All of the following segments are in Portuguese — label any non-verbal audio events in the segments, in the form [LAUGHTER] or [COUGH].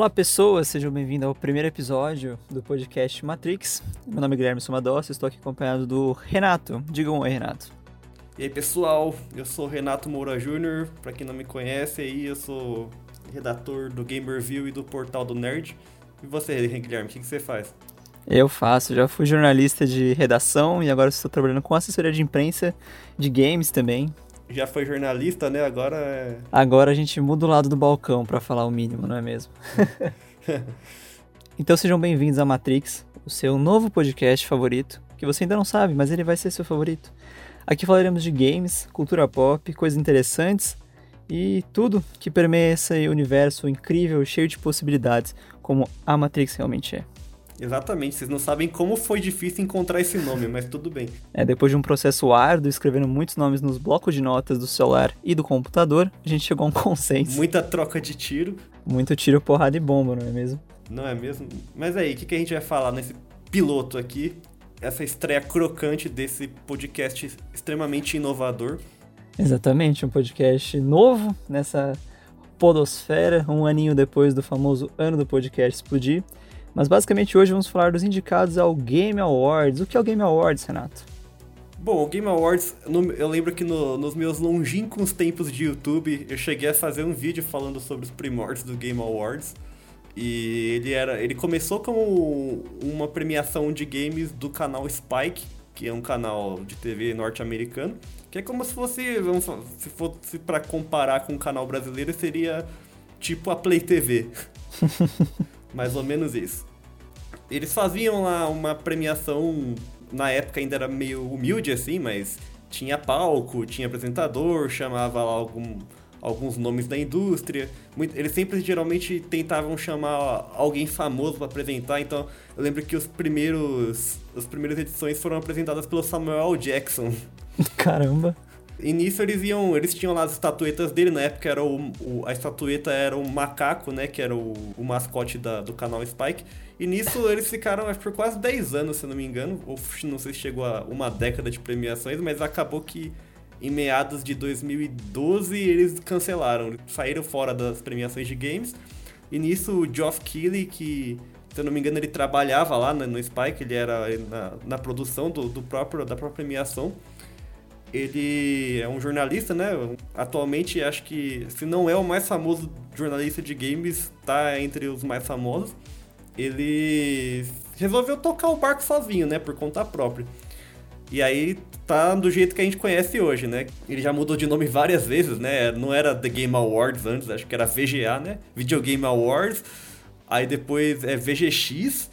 Olá pessoas, sejam bem-vindos ao primeiro episódio do podcast Matrix. Meu nome é Guilherme Somadossi, estou aqui acompanhado do Renato. Diga um oi, Renato. E aí pessoal, eu sou Renato Moura Júnior, para quem não me conhece aí, eu sou redator do Gamerview e do Portal do Nerd. E você, Guilherme, o que, que você faz? Eu faço, já fui jornalista de redação e agora estou trabalhando com assessoria de imprensa de games também. Já foi jornalista, né? Agora é. Agora a gente muda o lado do balcão para falar o mínimo, não é mesmo? [LAUGHS] então sejam bem-vindos a Matrix, o seu novo podcast favorito, que você ainda não sabe, mas ele vai ser seu favorito. Aqui falaremos de games, cultura pop, coisas interessantes e tudo que permeia esse universo incrível, cheio de possibilidades, como a Matrix realmente é. Exatamente, vocês não sabem como foi difícil encontrar esse nome, mas tudo bem. É, depois de um processo árduo, escrevendo muitos nomes nos blocos de notas do celular e do computador, a gente chegou a um [LAUGHS] consenso. Muita troca de tiro. Muito tiro, porrada e bomba, não é mesmo? Não é mesmo? Mas aí, o que, que a gente vai falar nesse piloto aqui? Essa estreia crocante desse podcast extremamente inovador. Exatamente, um podcast novo nessa podosfera, um aninho depois do famoso ano do podcast explodir. Mas basicamente hoje vamos falar dos indicados ao Game Awards. O que é o Game Awards, Renato? Bom, o Game Awards, eu lembro que no, nos meus longínquos tempos de YouTube, eu cheguei a fazer um vídeo falando sobre os primórdios do Game Awards. E ele era, ele começou como uma premiação de games do canal Spike, que é um canal de TV norte-americano, que é como se fosse, vamos, se fosse para comparar com o canal brasileiro, seria tipo a Play TV. [LAUGHS] Mais ou menos isso. Eles faziam lá uma premiação, na época ainda era meio humilde assim, mas tinha palco, tinha apresentador, chamava lá algum, alguns nomes da indústria. Muito, eles sempre geralmente tentavam chamar alguém famoso para apresentar, então eu lembro que os primeiros as primeiras edições foram apresentadas pelo Samuel Jackson. [LAUGHS] Caramba. Início eles iam, eles tinham lá as estatuetas dele, na época era o, o a estatueta era o macaco, né, que era o, o mascote da, do canal Spike. E nisso [LAUGHS] eles ficaram acho, por quase 10 anos, se não me engano, ou não sei se chegou a uma década de premiações, mas acabou que em meados de 2012 eles cancelaram, saíram fora das premiações de games. E nisso o Geoff Keighley, que se eu não me engano ele trabalhava lá no, no Spike, ele era na, na produção do, do próprio, da própria premiação ele é um jornalista, né? Atualmente acho que se não é o mais famoso jornalista de games, tá entre os mais famosos. Ele resolveu tocar o barco sozinho, né, por conta própria. E aí tá do jeito que a gente conhece hoje, né? Ele já mudou de nome várias vezes, né? Não era The Game Awards antes, acho que era VGA, né? Video Game Awards. Aí depois é VGX.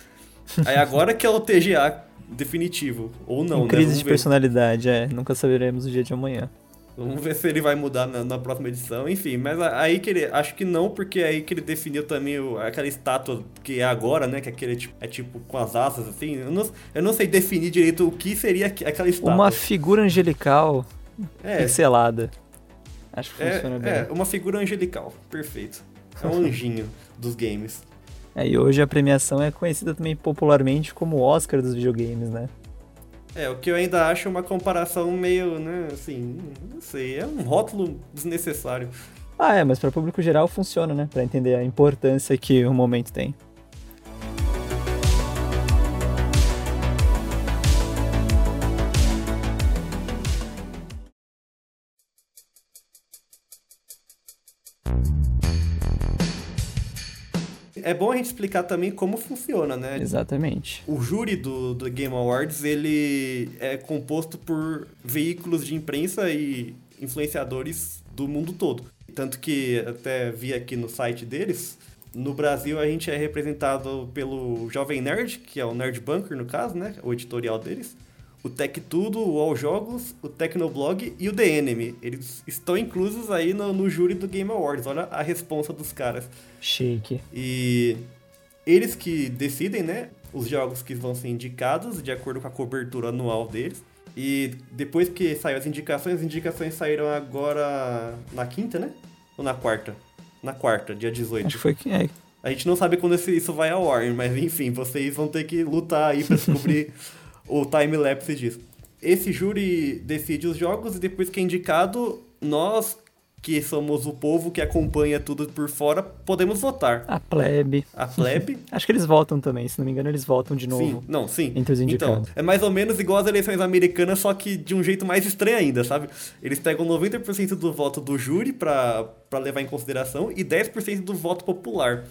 Aí agora que é o TGA, definitivo. Ou não, né? Crise de ver. personalidade, é. Nunca saberemos o dia de amanhã. Vamos ver se ele vai mudar na, na, próxima edição. Enfim, mas aí que ele. Acho que não, porque é aí que ele definiu também o, aquela estátua que é agora, né? Que é aquele tipo, é tipo com as asas, assim. Eu não, eu não sei definir direito o que seria aquela estátua. Uma figura angelical é. pixelada. Acho que é, funciona bem. É, uma figura angelical. Perfeito. É um anjinho dos games. É, e hoje a premiação é conhecida também popularmente como Oscar dos videogames, né? É, o que eu ainda acho uma comparação meio, né, assim, não sei, é um rótulo desnecessário. Ah, é, mas para público geral funciona, né? Para entender a importância que o momento tem. É bom a gente explicar também como funciona, né? Exatamente. O júri do, do Game Awards, ele é composto por veículos de imprensa e influenciadores do mundo todo. Tanto que até vi aqui no site deles, no Brasil a gente é representado pelo Jovem Nerd, que é o Nerd Bunker no caso, né? O editorial deles o Tech Tudo, o All Jogos, o Tecnoblog e o The Enemy. Eles estão inclusos aí no, no júri do Game Awards. Olha a responsa dos caras. Chique. E eles que decidem, né, os jogos que vão ser indicados de acordo com a cobertura anual deles. E depois que saiu as indicações, as indicações saíram agora na quinta, né? Ou na quarta? Na quarta, dia 18. Acho que foi que é. A gente não sabe quando isso vai ao ar, mas enfim, vocês vão ter que lutar aí pra descobrir [LAUGHS] o time-lapse disso. Esse júri decide os jogos e depois que é indicado, nós, que somos o povo que acompanha tudo por fora, podemos votar. A plebe. A plebe. [LAUGHS] Acho que eles votam também, se não me engano, eles votam de novo. Sim, não, sim. Entre os indicados. Então, é mais ou menos igual às eleições americanas, só que de um jeito mais estranho ainda, sabe? Eles pegam 90% do voto do júri pra, pra levar em consideração e 10% do voto popular.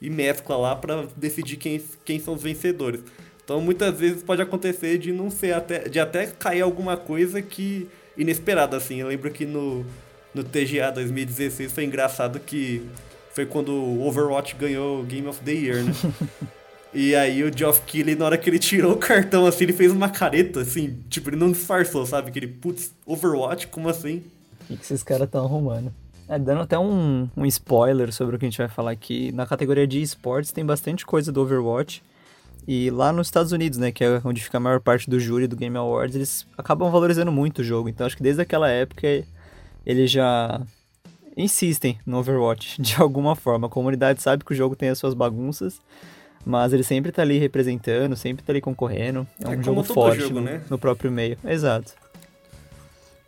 E mescla lá pra decidir quem, quem são os vencedores. Então muitas vezes pode acontecer de não ser até. de até cair alguma coisa que. inesperada, assim. Eu lembro que no no TGA 2016 foi engraçado que foi quando o Overwatch ganhou o Game of the Year, né? [LAUGHS] e aí o Geoff Keighley, na hora que ele tirou o cartão, assim, ele fez uma careta, assim, tipo, ele não disfarçou, sabe? Que ele, putz, Overwatch, como assim? O que esses caras estão arrumando? É, dando até um, um spoiler sobre o que a gente vai falar aqui, na categoria de esportes tem bastante coisa do Overwatch. E lá nos Estados Unidos, né, que é onde fica a maior parte do júri do Game Awards, eles acabam valorizando muito o jogo. Então acho que desde aquela época eles já insistem no Overwatch [LAUGHS] de alguma forma. A comunidade sabe que o jogo tem as suas bagunças, mas ele sempre tá ali representando, sempre tá ali concorrendo. É, é um jogo forte jogo, no, né? no próprio meio. Exato.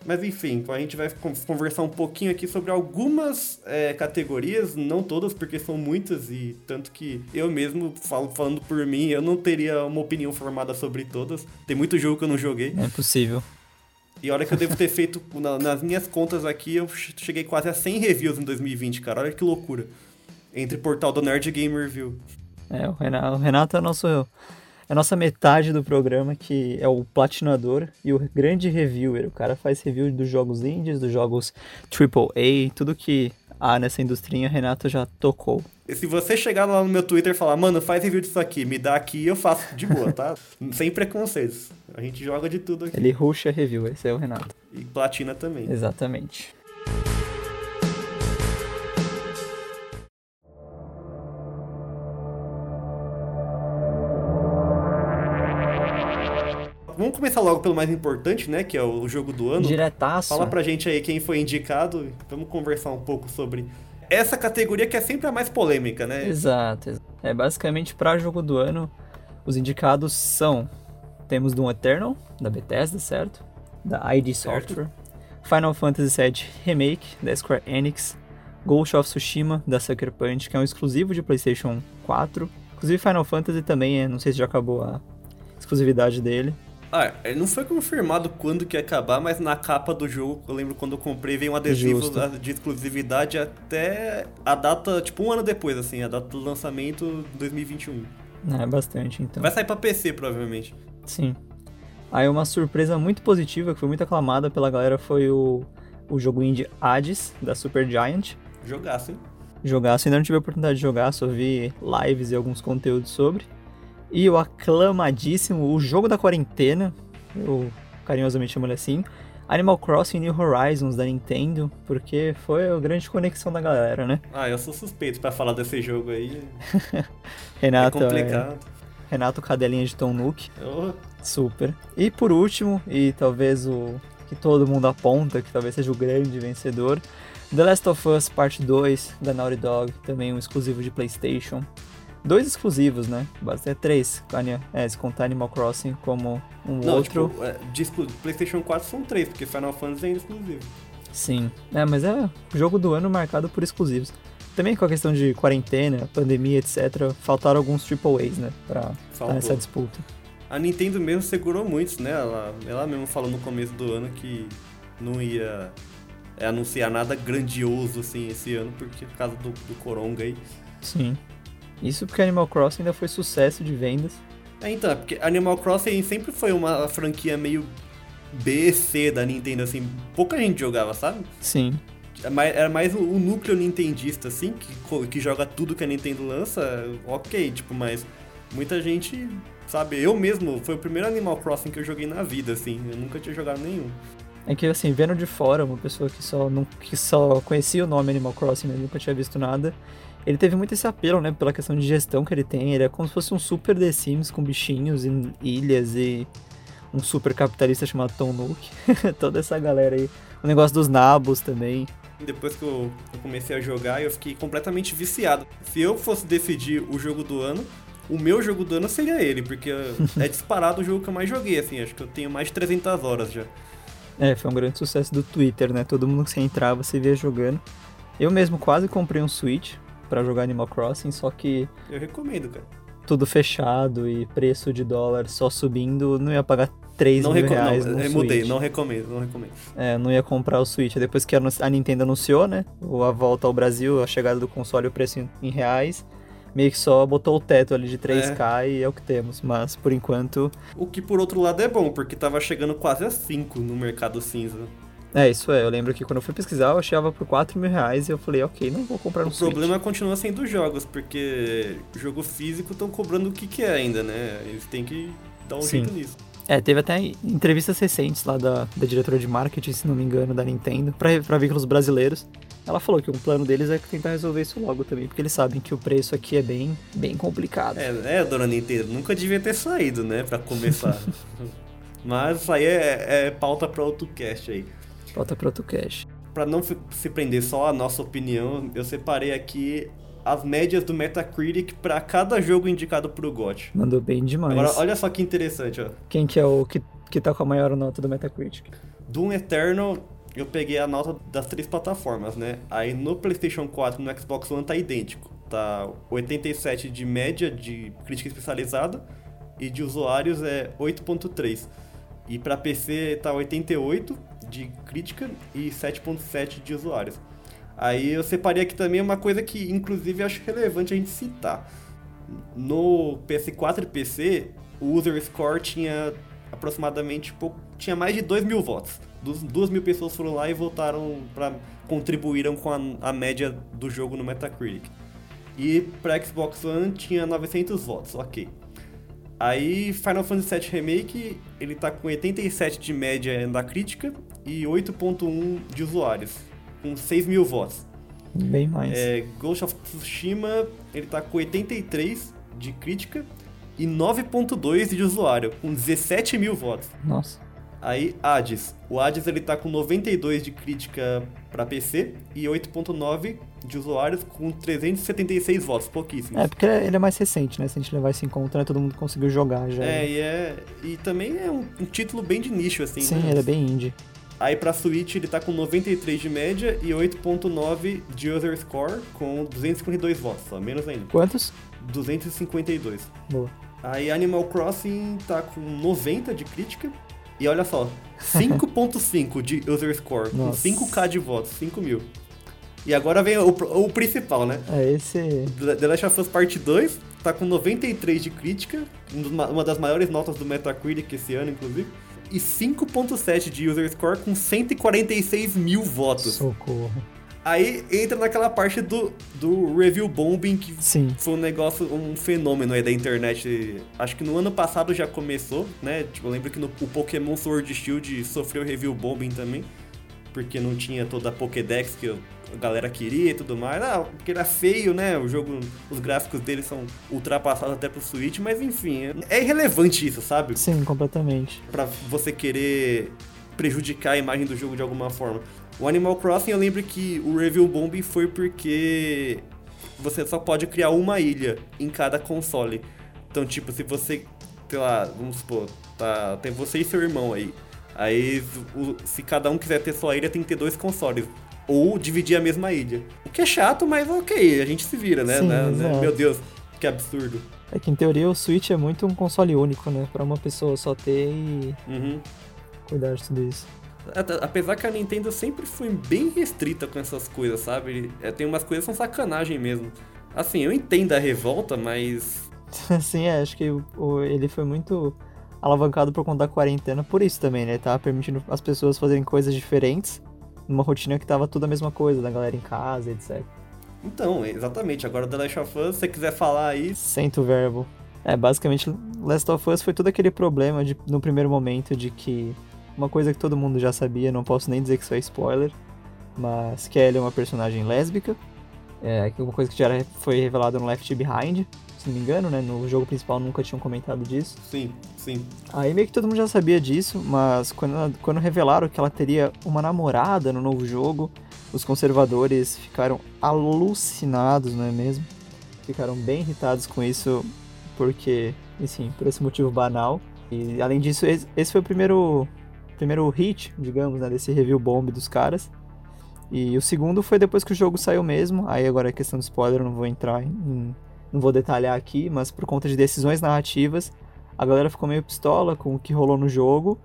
Mas enfim, a gente vai conversar um pouquinho aqui sobre algumas é, categorias, não todas, porque são muitas, e tanto que eu mesmo, falo, falando por mim, eu não teria uma opinião formada sobre todas. Tem muito jogo que eu não joguei. É possível. E olha que eu devo ter feito, na, nas minhas contas aqui, eu cheguei quase a 100 reviews em 2020, cara. Olha que loucura. Entre portal do Nerd Game Review. É, o Renato, o Renato é, nosso, é a nossa metade do programa, que é o platinador e o grande reviewer. O cara faz review dos jogos indies, dos jogos AAA, tudo que há nessa industrinha, Renato já tocou. E se você chegar lá no meu Twitter e falar, mano, faz review disso aqui, me dá aqui, eu faço de boa, tá? [LAUGHS] Sem preconceitos. A gente joga de tudo aqui. Ele ruxa review, esse é o Renato. E platina também. Exatamente. Vamos começar logo pelo mais importante, né? Que é o jogo do ano. Diretaço. Fala pra gente aí quem foi indicado. Vamos conversar um pouco sobre essa categoria que é sempre a mais polêmica, né? Exato. É basicamente para jogo do ano, os indicados são temos Doom Eternal da Bethesda, certo? Da ID Software, Final Fantasy VII Remake da Square Enix, Ghost of Tsushima da Sucker Punch, que é um exclusivo de PlayStation 4. Inclusive Final Fantasy também, é, não sei se já acabou a exclusividade dele. Ah, não foi confirmado quando que ia acabar, mas na capa do jogo, eu lembro quando eu comprei, veio um adesivo Justo. de exclusividade até a data, tipo um ano depois, assim, a data do lançamento 2021. É, bastante, então. Vai sair pra PC, provavelmente. Sim. Aí uma surpresa muito positiva, que foi muito aclamada pela galera, foi o, o jogo indie Hades, da Super Giant. Jogaço, hein? Jogaço, ainda não tive a oportunidade de jogar, só vi lives e alguns conteúdos sobre. E o aclamadíssimo, o jogo da quarentena, eu carinhosamente chamo ele assim, Animal Crossing New Horizons da Nintendo, porque foi a grande conexão da galera, né? Ah, eu sou suspeito para falar desse jogo aí. [LAUGHS] Renato, é complicado. É... Renato Cadelinha de Tom Nook. Oh. Super. E por último, e talvez o que todo mundo aponta, que talvez seja o grande vencedor, The Last of Us Part 2 da Naughty Dog, também um exclusivo de PlayStation dois exclusivos, né? Basta três, é, se contar Animal Crossing como um Não, outro. Tipo, é, de PlayStation 4 são três, porque Final Fantasy é exclusivo. Sim, é, mas é jogo do ano marcado por exclusivos. Também com a questão de quarentena, pandemia, etc., faltaram alguns AAAs, né, pra estar nessa disputa. A Nintendo mesmo segurou muitos, né? Ela, ela mesmo falou no começo do ano que não ia é, anunciar nada grandioso assim esse ano, porque por causa do, do Coronga aí. Sim. Isso porque Animal Crossing ainda foi sucesso de vendas. É, então, porque Animal Crossing sempre foi uma franquia meio B, C da Nintendo, assim, pouca gente jogava, sabe? Sim. Era mais o, núcleo nintendista, assim, que, que joga tudo que a Nintendo lança, ok, tipo, mas muita gente, sabe, eu mesmo, foi o primeiro Animal Crossing que eu joguei na vida, assim, eu nunca tinha jogado nenhum. É que, assim, vendo de fora, uma pessoa que só, não, que só conhecia o nome Animal Crossing, mas nunca tinha visto nada, ele teve muito esse apelo, né, pela questão de gestão que ele tem. Ele é como se fosse um super The Sims com bichinhos e ilhas e um super capitalista chamado Tom Nook. [LAUGHS] Toda essa galera aí. O negócio dos nabos também. Depois que eu, eu comecei a jogar, eu fiquei completamente viciado. Se eu fosse decidir o jogo do ano, o meu jogo do ano seria ele, porque é [LAUGHS] disparado o jogo que eu mais joguei, assim, acho que eu tenho mais de 300 horas já. É, foi um grande sucesso do Twitter, né? Todo mundo que você entrava, você via jogando. Eu mesmo quase comprei um Switch para jogar Animal Crossing, só que. Eu recomendo, cara. Tudo fechado e preço de dólar só subindo, não ia pagar 3 não mil reais não, no Switch. mudei, não recomendo, não recomendo. É, não ia comprar o Switch. Depois que a Nintendo anunciou, né? A volta ao Brasil, a chegada do console, o preço em reais meio que só botou o teto ali de 3K é. e é o que temos. Mas por enquanto. O que por outro lado é bom, porque tava chegando quase a 5 no mercado cinza. É, isso é. Eu lembro que quando eu fui pesquisar, eu achava por 4 mil reais e eu falei, ok, não vou comprar no O problema continua sendo jogos, porque jogo físico estão cobrando o que, que é ainda, né? Eles têm que dar um Sim. jeito nisso. É, teve até entrevistas recentes lá da, da diretora de marketing, se não me engano, da Nintendo, para veículos brasileiros. Ela falou que um plano deles é tentar resolver isso logo também, porque eles sabem que o preço aqui é bem, bem complicado. É, é dona Nintendo, nunca devia ter saído, né, para começar. [LAUGHS] Mas isso aí é, é pauta para outro cast aí. Pauta para outro cast. Para não se prender só à nossa opinião, eu separei aqui as médias do Metacritic para cada jogo indicado pro GOT. Mandou bem demais. Agora, olha só que interessante, ó. Quem que é o que, que tá com a maior nota do Metacritic? Doom Eternal, eu peguei a nota das três plataformas, né? Aí no PlayStation 4 e no Xbox One tá idêntico. Tá 87 de média de crítica especializada e de usuários é 8.3. E para PC tá 88 de crítica e 7.7 de usuários. Aí eu separei aqui também uma coisa que, inclusive, acho relevante a gente citar. No PS4 e PC, o user score tinha aproximadamente pouco, tinha mais de 2 mil votos. Duas mil pessoas foram lá e votaram para contribuíram com a, a, média do jogo no Metacritic. E para Xbox One tinha 900 votos, ok. Aí Final Fantasy VII Remake, ele tá com 87 de média da crítica e 8.1 de usuários com 6 mil votos. Bem mais. É, Ghost of Tsushima, ele tá com 83 de crítica e 9.2 de usuário, com 17 mil votos. Nossa. Aí, Hades. O Hades ele tá com 92 de crítica para PC e 8.9 de usuários com 376 votos, pouquíssimos. É, porque ele é mais recente, né? Se a gente levar isso em conta, né? todo mundo conseguiu jogar já. É, e, é, e também é um, um título bem de nicho, assim. Sim, né? ele é bem indie. Aí pra Switch ele tá com 93 de média e 8.9 de user score com 252 votos, só menos ainda. Quantos? 252. Boa. Aí Animal Crossing tá com 90 de crítica e olha só, 5.5 de user score Nossa. com 5k de votos, 5 mil. E agora vem o, o principal, né? É esse. The Last of Us Part 2 tá com 93 de crítica, uma das maiores notas do Metacritic esse ano, inclusive e 5.7 de user score com 146 mil votos. Socorro. Aí entra naquela parte do, do review bombing, que Sim. foi um negócio, um fenômeno aí da internet. Acho que no ano passado já começou, né? Tipo, eu lembro que no, o Pokémon Sword Shield sofreu review bombing também, porque não tinha toda a Pokédex que a galera queria e tudo mais. Ah, porque era feio, né? O jogo, os gráficos dele são ultrapassados até pro Switch, mas enfim, é irrelevante isso, sabe? Sim, completamente. Pra você querer prejudicar a imagem do jogo de alguma forma. O Animal Crossing, eu lembro que o review bomb foi porque você só pode criar uma ilha em cada console. Então, tipo, se você, sei lá, vamos supor, tá, tem você e seu irmão aí. Aí, se cada um quiser ter sua ilha, tem que ter dois consoles ou dividir a mesma ilha. O que é chato, mas ok, a gente se vira, né? Sim, né? Meu Deus, que absurdo. É que em teoria o Switch é muito um console único, né? Pra uma pessoa só ter e uhum. cuidar de tudo isso. Apesar que a Nintendo sempre foi bem restrita com essas coisas, sabe? É, tem umas coisas que são sacanagem mesmo. Assim, eu entendo a revolta, mas. [LAUGHS] Sim, é, acho que o, ele foi muito alavancado por conta da quarentena por isso também, né? Tava permitindo as pessoas fazerem coisas diferentes numa rotina que tava tudo a mesma coisa, da galera em casa, etc. Então, exatamente. Agora The Last of Us, se você quiser falar aí. Senta o verbo. É, basicamente, Last of Us foi todo aquele problema de, no primeiro momento de que. Uma coisa que todo mundo já sabia, não posso nem dizer que isso é spoiler, mas que ela é uma personagem lésbica. É uma coisa que já foi revelada no Left Behind, se não me engano, né? No jogo principal nunca tinham comentado disso. Sim, sim. Aí meio que todo mundo já sabia disso, mas quando, quando revelaram que ela teria uma namorada no novo jogo, os conservadores ficaram alucinados, não é mesmo? Ficaram bem irritados com isso, porque, enfim, por esse motivo banal. E além disso, esse foi o primeiro primeiro hit, digamos, né, desse review bomb dos caras. E o segundo foi depois que o jogo saiu mesmo. Aí agora é questão de spoiler, não vou entrar em. Não vou detalhar aqui, mas por conta de decisões narrativas, a galera ficou meio pistola com o que rolou no jogo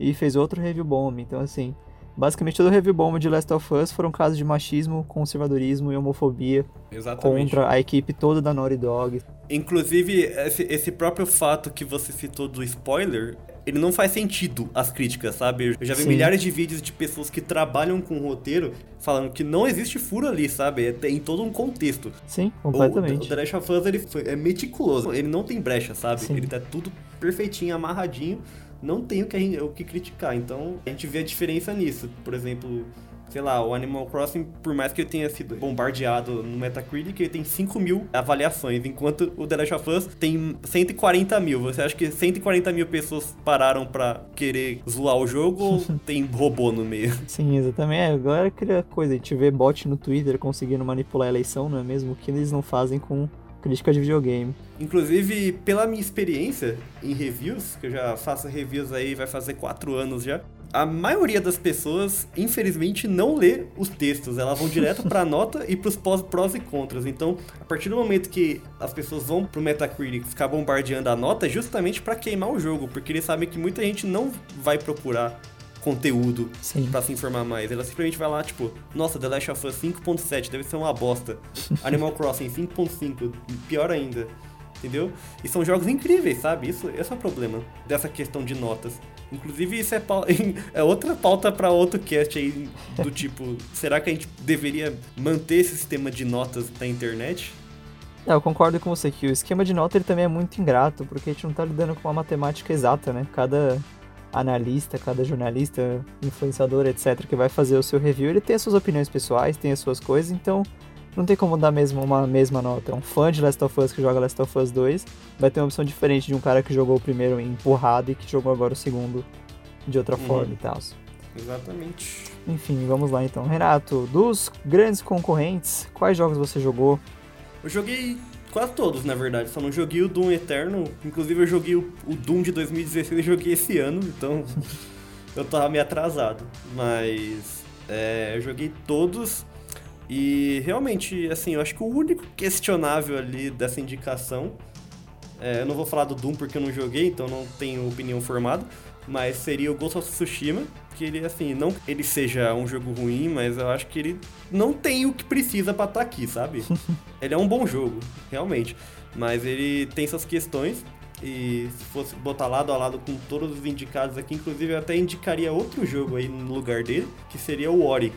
e fez outro review bomb. Então, assim, basicamente todo o review bomb de Last of Us foram casos de machismo, conservadorismo e homofobia Exatamente. contra a equipe toda da Naughty Dog. Inclusive, esse, esse próprio fato que você citou do spoiler, ele não faz sentido as críticas, sabe? Eu já vi Sim. milhares de vídeos de pessoas que trabalham com roteiro falando que não existe furo ali, sabe? É, tem todo um contexto. Sim, O, completamente. o The Last of Us ele é meticuloso, ele não tem brecha, sabe? Sim. Ele tá tudo perfeitinho, amarradinho, não tem o que, a gente- o que criticar. Então a gente vê a diferença nisso. Por exemplo, sei lá, o Animal Crossing, por mais que ele tenha sido bombardeado no Metacritic, ele tem 5 mil avaliações, enquanto o The Last of Us tem 140 mil. Você acha que 140 mil pessoas pararam pra querer zoar o jogo ou [LAUGHS] tem robô no meio? Sim, exatamente. É, a galera cria coisa. A gente vê bot no Twitter conseguindo manipular a eleição, não é mesmo? O que eles não fazem com crítica de videogame. Inclusive, pela minha experiência em reviews, que eu já faço reviews aí, vai fazer quatro anos já, a maioria das pessoas, infelizmente, não lê os textos. Elas vão direto pra [LAUGHS] nota e pros pós, prós e contras. Então, a partir do momento que as pessoas vão pro Metacritic ficar bombardeando a nota, é justamente pra queimar o jogo, porque eles sabem que muita gente não vai procurar conteúdo pra se informar mais. Ela simplesmente vai lá, tipo, nossa, The Last of Us 5.7 deve ser uma bosta. Animal [LAUGHS] Crossing 5.5, pior ainda. Entendeu? E são jogos incríveis, sabe? Isso, esse é o problema dessa questão de notas. Inclusive, isso é, pau- [LAUGHS] é outra pauta pra outro cast aí, do tipo, será que a gente deveria manter esse sistema de notas na internet? É, eu concordo com você que o esquema de nota ele também é muito ingrato, porque a gente não tá lidando com uma matemática exata, né? Cada analista, cada jornalista, influenciador, etc., que vai fazer o seu review, ele tem as suas opiniões pessoais, tem as suas coisas, então não tem como dar mesmo uma mesma nota. Um fã de Last of Us que joga Last of Us 2 vai ter uma opção diferente de um cara que jogou o primeiro empurrado e que jogou agora o segundo de outra Uhum. forma e tal. Exatamente. Enfim, vamos lá então. Renato, dos grandes concorrentes, quais jogos você jogou? Eu joguei quase todos, na verdade. Só não joguei o Doom Eterno. Inclusive, eu joguei o, o Doom de 2016 e joguei esse ano, então [LAUGHS] eu tava meio atrasado. Mas é, eu joguei todos. E realmente, assim, eu acho que o único questionável ali dessa indicação. é, eu não vou falar do Doom porque eu não joguei, então não tenho opinião formada. Mas seria o Ghost of Tsushima, que ele, assim, não que ele seja um jogo ruim, mas eu acho que ele não tem o que precisa pra estar aqui, sabe? [LAUGHS] ele é um bom jogo, realmente. Mas ele tem suas questões. E se fosse botar lado a lado com todos os indicados aqui, inclusive eu até indicaria outro jogo aí no lugar dele, que seria o Ori.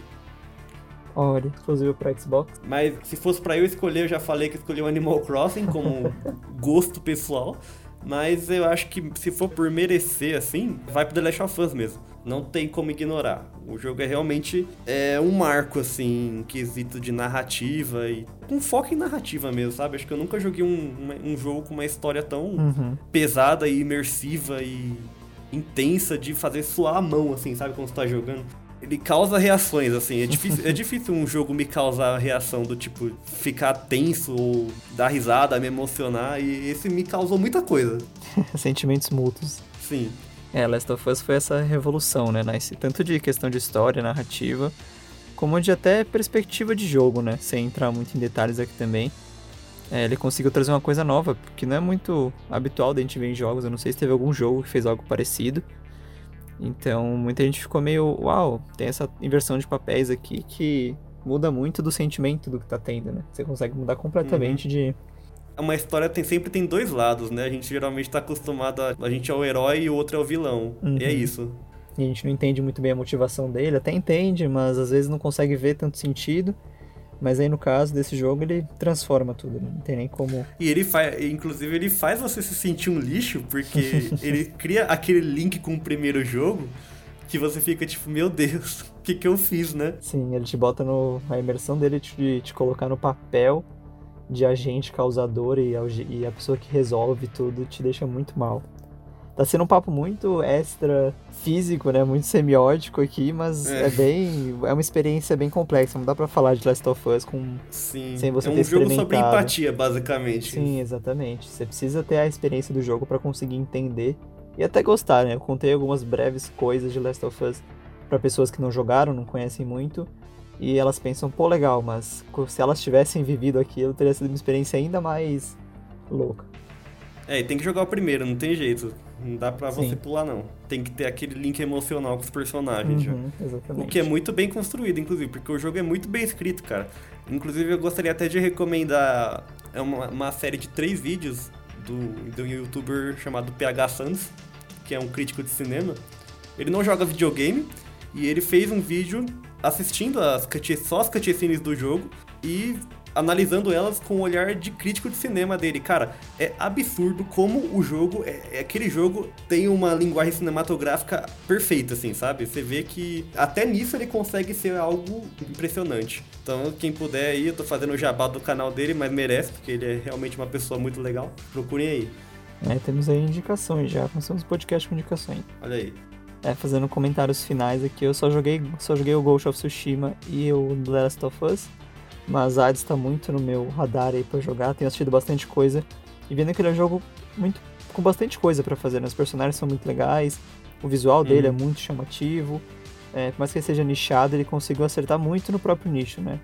Olha, exclusivo para Xbox. Mas se fosse pra eu escolher, eu já falei que escolhi o Animal Crossing como [LAUGHS] gosto pessoal. Mas eu acho que se for por merecer, assim, vai pro The Last of Us mesmo. Não tem como ignorar. O jogo é realmente é um marco, assim, em quesito de narrativa e com foco em narrativa mesmo, sabe? Acho que eu nunca joguei um, um jogo com uma história tão Uhum. pesada e imersiva e intensa de fazer suar a mão, assim, sabe? Quando você tá jogando. Ele causa reações, assim. É difícil, é difícil um jogo me causar reação do tipo ficar tenso ou dar risada, me emocionar. E esse me causou muita coisa. [LAUGHS] Sentimentos mútuos. Sim. É, Last of Us foi essa revolução, né? Nice? Tanto de questão de história, narrativa, como de até perspectiva de jogo, né? Sem entrar muito em detalhes aqui também. É, ele conseguiu trazer uma coisa nova, que não é muito habitual da gente ver em jogos. Eu não sei se teve algum jogo que fez algo parecido. Então, muita gente ficou meio, uau, tem essa inversão de papéis aqui que muda muito do sentimento do que tá tendo, né? Você consegue mudar completamente de. Uma história tem, sempre tem dois lados, né? A gente geralmente tá acostumado a. A gente é o herói e o outro é o vilão. Uhum. E é isso. E a gente não entende muito bem a motivação dele, até entende, mas às vezes não consegue ver tanto sentido. Mas aí no caso desse jogo ele transforma tudo, né? não tem nem como. E ele faz, inclusive, ele faz você se sentir um lixo, porque [LAUGHS] ele cria aquele link com o primeiro jogo que você fica tipo, meu Deus, [LAUGHS] o que, que eu fiz, né? Sim, ele te bota no. A imersão dele de te, te colocar no papel de agente causador e, e a pessoa que resolve tudo te deixa muito mal. Tá sendo um papo muito extra físico, né? Muito semiótico aqui, mas É. é, bem. É uma experiência bem complexa. Não dá pra falar de Last of Us com Sim. Sem você é um ter jogo sobre empatia, basicamente. Sim, exatamente. Você precisa ter a experiência do jogo pra conseguir entender e até gostar, né? Eu contei algumas breves coisas de Last of Us para pessoas que não jogaram, não conhecem muito, e elas pensam, pô, legal, mas se elas tivessem vivido aquilo, teria sido uma experiência ainda mais louca. É, e tem que jogar o primeiro, não tem jeito. Não dá pra Sim. você pular, não. Tem que ter aquele link emocional com os personagens. Uhum, exatamente. O que é muito bem construído, inclusive, porque o jogo é muito bem escrito, cara. Inclusive, eu gostaria até de recomendar é uma, uma série de três vídeos do, do youtuber chamado PH Santos, que é um crítico de cinema. Ele não joga videogame e ele fez um vídeo assistindo as só as cutscenes do jogo e analisando elas com o olhar de crítico de cinema dele. Cara, é absurdo como o jogo, é, é, aquele jogo tem uma linguagem cinematográfica perfeita, assim, sabe? Você vê que até nisso ele consegue ser algo impressionante. Então, quem puder aí, eu tô fazendo o jabá do canal dele, mas merece, porque ele é realmente uma pessoa muito legal. Procurem aí. É, temos aí indicações já, começamos o podcast com indicações. Olha aí. É, fazendo comentários finais aqui, eu só joguei, só joguei o Ghost of Tsushima e o The Last of Us. Mas Hades está muito no meu radar aí para jogar, tenho assistido bastante coisa e vendo que ele é um jogo muito com bastante coisa para fazer, né? Os personagens são muito legais, o visual dele é uhum. muito chamativo. É, por mais que ele seja nichado, ele conseguiu acertar muito no próprio nicho, né?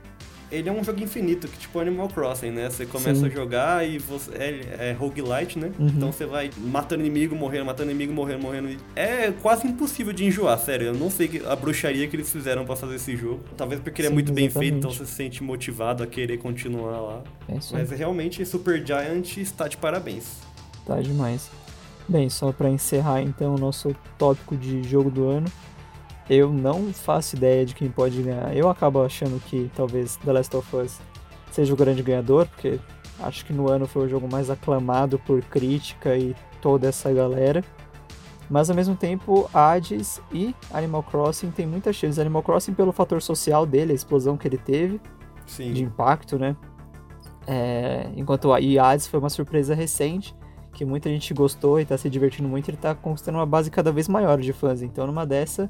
Ele é um jogo infinito, que tipo Animal Crossing, né? Você começa Sim. a jogar e você é, é roguelite, né? Uhum. Então você vai matando inimigo, morrendo, matando inimigo, morrendo, morrendo. É quase impossível de enjoar, sério. Eu não sei a bruxaria que eles fizeram para fazer esse jogo. Talvez porque ele é muito exatamente. bem feito, então você se sente motivado a querer continuar lá. É Mas realmente Super Giant está de parabéns. Tá demais. Bem, só para encerrar então o nosso tópico de jogo do ano. Eu não faço ideia de quem pode ganhar. Eu acabo achando que talvez The Last of Us seja o grande ganhador, porque acho que no ano foi o jogo mais aclamado por crítica e toda essa galera. Mas ao mesmo tempo, Hades e Animal Crossing tem muita chance. Animal Crossing pelo fator social dele, a explosão que ele teve Sim. de impacto, né? É, enquanto a Hades foi uma surpresa recente, que muita gente gostou e está se divertindo muito, ele está conquistando uma base cada vez maior de fãs. Então, numa dessa,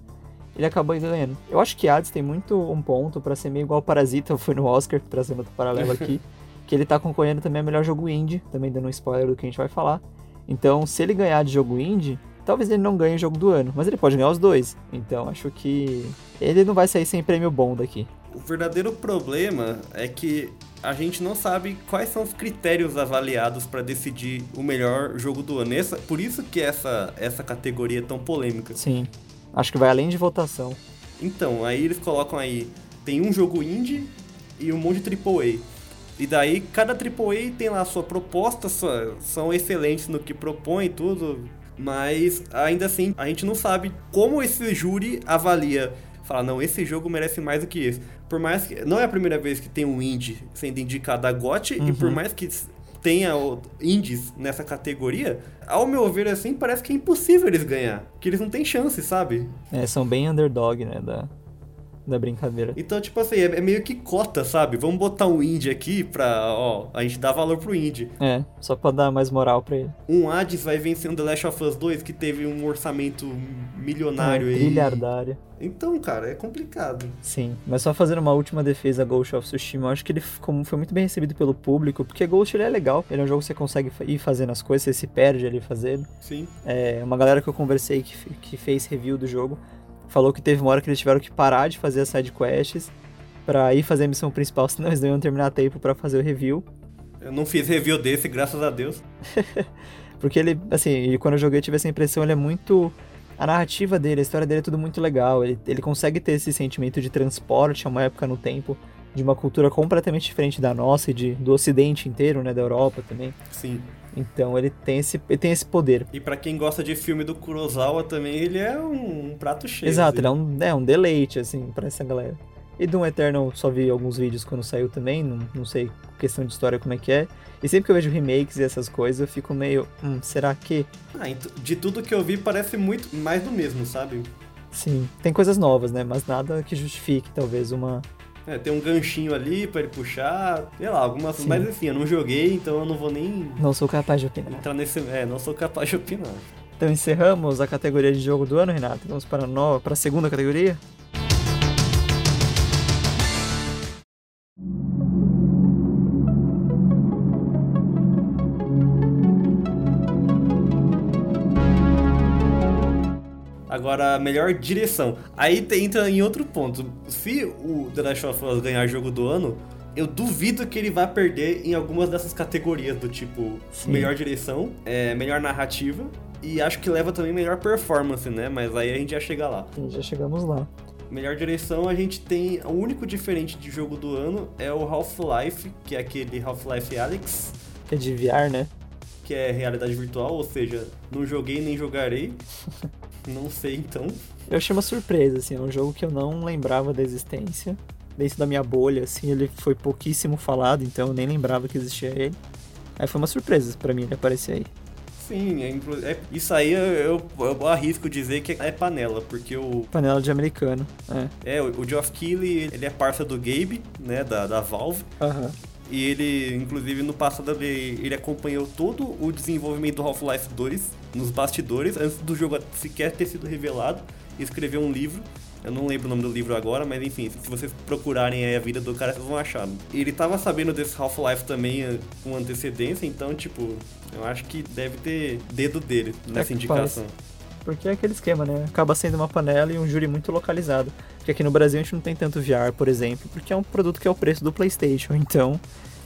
ele acabou ganhando. Eu acho que Hades tem muito um ponto para ser meio igual Parasita [LAUGHS] foi no Oscar, trazendo outro paralelo aqui, que ele tá concorrendo também a melhor jogo indie, também dando um spoiler do que a gente vai falar. Então, se ele ganhar de jogo indie, talvez ele não ganhe o jogo do ano, mas ele pode ganhar os dois. Então, acho que ele não vai sair sem prêmio bom daqui. O verdadeiro problema é que a gente não sabe quais são os critérios avaliados para decidir o melhor jogo do ano. Essa, por isso que essa, essa categoria é tão polêmica. Sim. Acho que vai além de votação. Então, aí eles colocam aí, tem um jogo indie e um monte de AAA. E daí cada AAA tem lá a sua proposta, são excelentes no que propõe tudo, mas ainda assim a gente não sabe como esse júri avalia. Fala, não, esse jogo merece mais do que esse. Por mais que. Não é a primeira vez que tem um indie sendo indicado a GOT, uhum. e por uhum. mais que tenha indies nessa categoria, ao meu ver, assim, parece que é impossível eles ganhar. Que eles não têm chance, sabe? É, são bem underdog, né, da, da brincadeira. Então, tipo assim, é, é, meio que cota, sabe? Vamos botar um indie aqui pra, ó, a gente dar valor pro indie. É, só pra dar mais moral pra ele. Um Hades vai vencer um The Last of Us 2 que teve um orçamento milionário é, aí. Trilhardário. Então, cara, é complicado. Sim, mas só fazendo uma última defesa a Ghost of Tsushima, eu acho que ele como foi muito bem recebido pelo público, porque Ghost ele é legal, ele é um jogo que você consegue ir fazendo as coisas, você se perde ali fazendo. Sim. É, uma galera que eu conversei que, que fez review do jogo falou que teve uma hora que eles tiveram que parar de fazer as side quests pra ir fazer a missão principal, [LAUGHS] senão eles não iam terminar tempo para fazer o review. Eu não fiz review desse, graças a Deus. [LAUGHS] porque ele, assim, quando eu joguei eu tive essa impressão, ele é muito a narrativa dele, a história dele é tudo muito legal. Ele, ele consegue ter esse sentimento de transporte a uma época no tempo, de uma cultura completamente diferente da nossa e de, do ocidente inteiro, né? Da Europa também. Sim. Então ele tem esse, ele tem esse poder. E para quem gosta de filme do Kurosawa também, ele é um, um prato cheio. Exato, assim. ele é um, é um deleite, assim, pra essa galera. E do Eternal só vi alguns vídeos quando saiu também, não, não sei questão de história como é que é. E sempre que eu vejo remakes e essas coisas, eu fico meio, hum, será que? Ah, de tudo que eu vi parece muito mais do mesmo, sabe? Sim, tem coisas novas, né? Mas nada que justifique talvez uma é, tem um ganchinho ali para ele puxar, sei lá, algumas. Sim. Mas enfim, eu não joguei, então eu não vou nem. Não sou capaz de opinar. Entrar nesse. É, não sou capaz de opinar. Então encerramos a categoria de jogo do ano, Renato. Vamos para a, no... para a segunda categoria? Agora, melhor direção. Aí entra em outro ponto. Se o The Last of Us ganhar jogo do ano, eu duvido que ele vá perder em algumas dessas categorias, do tipo Sim. melhor direção, é, melhor narrativa. E acho que leva também melhor performance, né? Mas aí a gente já chega lá. Sim, já chegamos lá. Melhor direção, a gente tem. O único diferente de jogo do ano é o Half-Life, que é aquele Half-Life. Que é de VR, né? Que é realidade virtual, ou seja, não joguei nem jogarei. [LAUGHS] não sei então. Eu achei uma surpresa, assim, é um jogo que eu não lembrava da existência dentro da minha bolha, assim, ele foi pouquíssimo falado, então eu nem lembrava que existia ele. Aí foi uma surpresa para mim ele aparecer aí. Sim, é, é, isso aí eu, eu, eu, arrisco dizer que é panela, porque o... Panela de americano, é. É, o, o Geoff Keighley, ele é parça do Gabe, né, da, da Valve. Aham. E ele, inclusive, no passado ele acompanhou todo o desenvolvimento do Half-Life 2 nos bastidores, antes do jogo sequer ter sido revelado, e escreveu um livro eu não lembro o nome do livro agora, mas enfim, se vocês procurarem a vida do cara, vocês vão achar. Ele tava sabendo desse Half-Life também eh, com antecedência, então, tipo, eu acho que deve ter dedo dele nessa é indicação. Porque é aquele esquema, né? Acaba sendo uma panela e um júri muito localizado. Porque aqui no Brasil a gente não tem tanto VR, por exemplo, porque é um produto que é o preço do PlayStation. [LAUGHS] Então,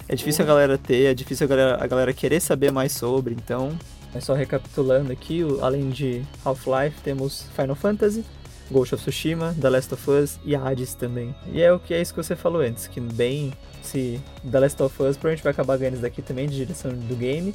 é difícil uhum. a galera ter, é difícil a galera, a galera querer saber mais sobre. Então, é só recapitulando aqui, além de Half-Life, temos Final Fantasy, Ghost of Tsushima, The Last of Us e Hades também. E é o que é isso que você falou antes, que bem se The Last of Us provavelmente vai acabar ganhando isso daqui também de direção do game.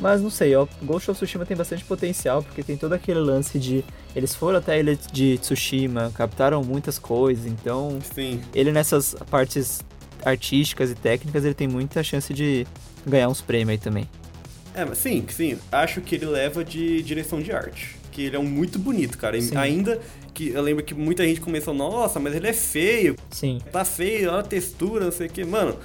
Mas não sei, ó, Ghost of Tsushima tem bastante potencial, porque tem todo aquele lance de. Eles foram até a ilha de Tsushima, captaram muitas coisas, então. Sim. Ele nessas partes artísticas e técnicas, ele tem muita chance de ganhar uns prêmios aí também. É, mas sim, sim. Acho que ele leva de direção de arte. Que ele é um muito bonito, cara. Sim. Ainda que eu lembro que muita gente começou, nossa, mas ele é feio. Sim. Tá feio, olha a textura, não sei o que. Mano,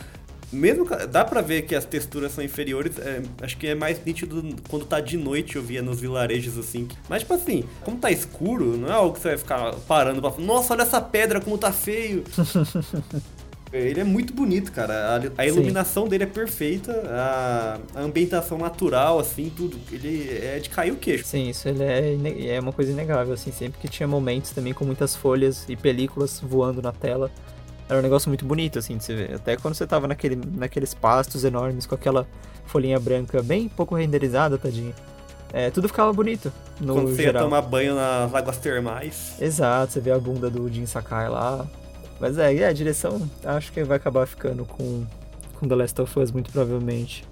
mesmo dá pra ver que as texturas são inferiores, é, acho que é mais nítido quando tá de noite, eu via nos vilarejos assim. Mas tipo assim, como tá escuro, não é algo que você vai ficar parando pra falar, nossa, olha essa pedra como tá feio. [LAUGHS] Ele é muito bonito, cara. A, a iluminação Sim. dele é perfeita, a, a, ambientação natural, assim, tudo. Ele é de cair o queixo. Sim, isso ele é, é uma coisa inegável, assim. Sempre que tinha momentos também com muitas folhas e películas voando na tela. Era um negócio muito bonito, assim, de se ver. Até quando você tava naquele, naqueles pastos enormes com aquela folhinha branca bem pouco renderizada, tadinha. É, tudo ficava bonito. No Quando você geral. ia tomar banho nas águas termais. Exato, você vê a bunda do Jin Sakai lá. Mas é, é, a direção acho que vai acabar ficando com, com The Last of Us, muito provavelmente.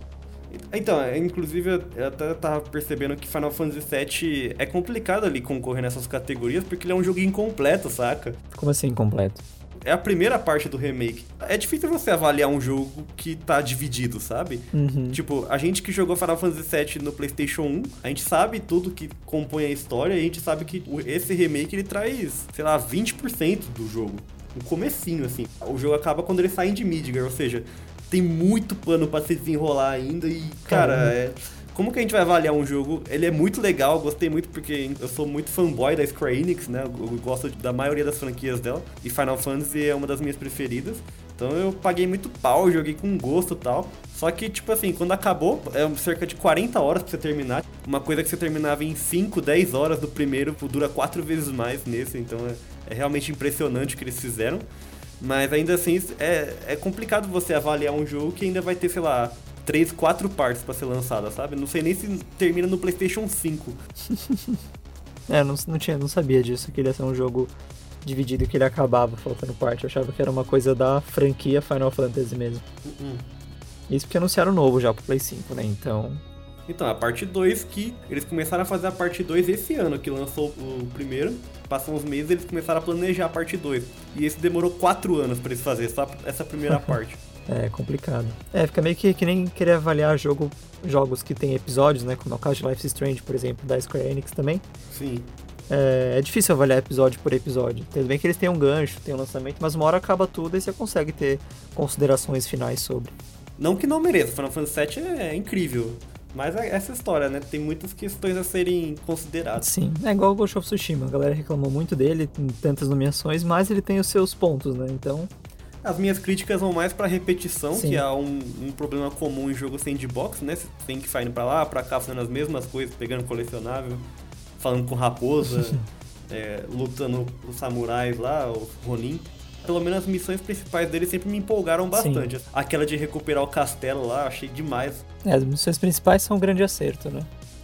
Então, é, inclusive eu até tava percebendo que Final Fantasy VII é complicado ali concorrer nessas categorias, porque ele é um jogo incompleto, saca? Como assim incompleto? É a primeira parte do remake. É difícil você avaliar um jogo que tá dividido, sabe? Uhum. Tipo, a gente que jogou Final Fantasy VII no PlayStation 1, a gente sabe tudo que compõe a história e a gente sabe que esse remake ele traz, sei lá, 20% do jogo no comecinho, assim. O jogo acaba quando eles saem de Midgar, ou seja, tem muito pano para se desenrolar ainda e, cara, é, como que a gente vai avaliar um jogo? Ele é muito legal, gostei muito porque eu sou muito fanboy da Square Enix, né? Eu gosto da maioria das franquias dela e Final Fantasy é uma das minhas preferidas. Então eu paguei muito pau, joguei com gosto e tal. Só que, tipo assim, quando acabou, é cerca de 40 horas pra você terminar. Uma coisa que você terminava em 5, 10 horas do primeiro, dura quatro vezes mais nesse, então é é realmente impressionante o que eles fizeram. Mas ainda assim, é, é complicado você avaliar um jogo que ainda vai ter, sei lá, três, quatro partes para ser lançada, sabe? Não sei nem se termina no PlayStation 5. [LAUGHS] é, não, não, tinha, não sabia disso, que ele ia ser um jogo dividido que ele acabava faltando parte. Eu achava que era uma coisa da franquia Final Fantasy mesmo. Uh -uh. Isso porque anunciaram novo já pro Play 5, né? Então. Então, a parte 2 que eles começaram a fazer a parte 2 esse ano, que lançou o primeiro. Passam uns meses eles começaram a planejar a parte 2. E esse demorou 4 anos para eles fazerem só essa primeira [LAUGHS] parte. É complicado. É, fica meio que, que nem querer avaliar jogo, jogos que tem episódios, né? Como é o caso de Life is Strange, por exemplo, da Square Enix também. Sim. É, é, difícil avaliar episódio por episódio. Tudo bem que eles têm um gancho, tem um lançamento, mas uma hora acaba tudo e você consegue ter considerações finais sobre. Não que não mereça, Final Fantasy VII é, é incrível. Mas é essa história, né? Tem muitas questões a serem consideradas. Sim, é igual o Ghost of Tsushima. A galera reclamou muito dele, tem tantas nomeações, mas ele tem os seus pontos, né? Então. As minhas críticas vão mais pra repetição, Sim. que é um, um, problema comum em jogo sandbox, né? Você tem que sair pra lá, pra cá, fazendo as mesmas coisas, pegando colecionável, falando com raposa. [LAUGHS] é, lutando os samurais lá, os Ronin. Pelo menos as missões principais dele sempre me empolgaram bastante. Sim. Aquela de recuperar o castelo lá, achei demais. É, as missões principais são um grande acerto, né?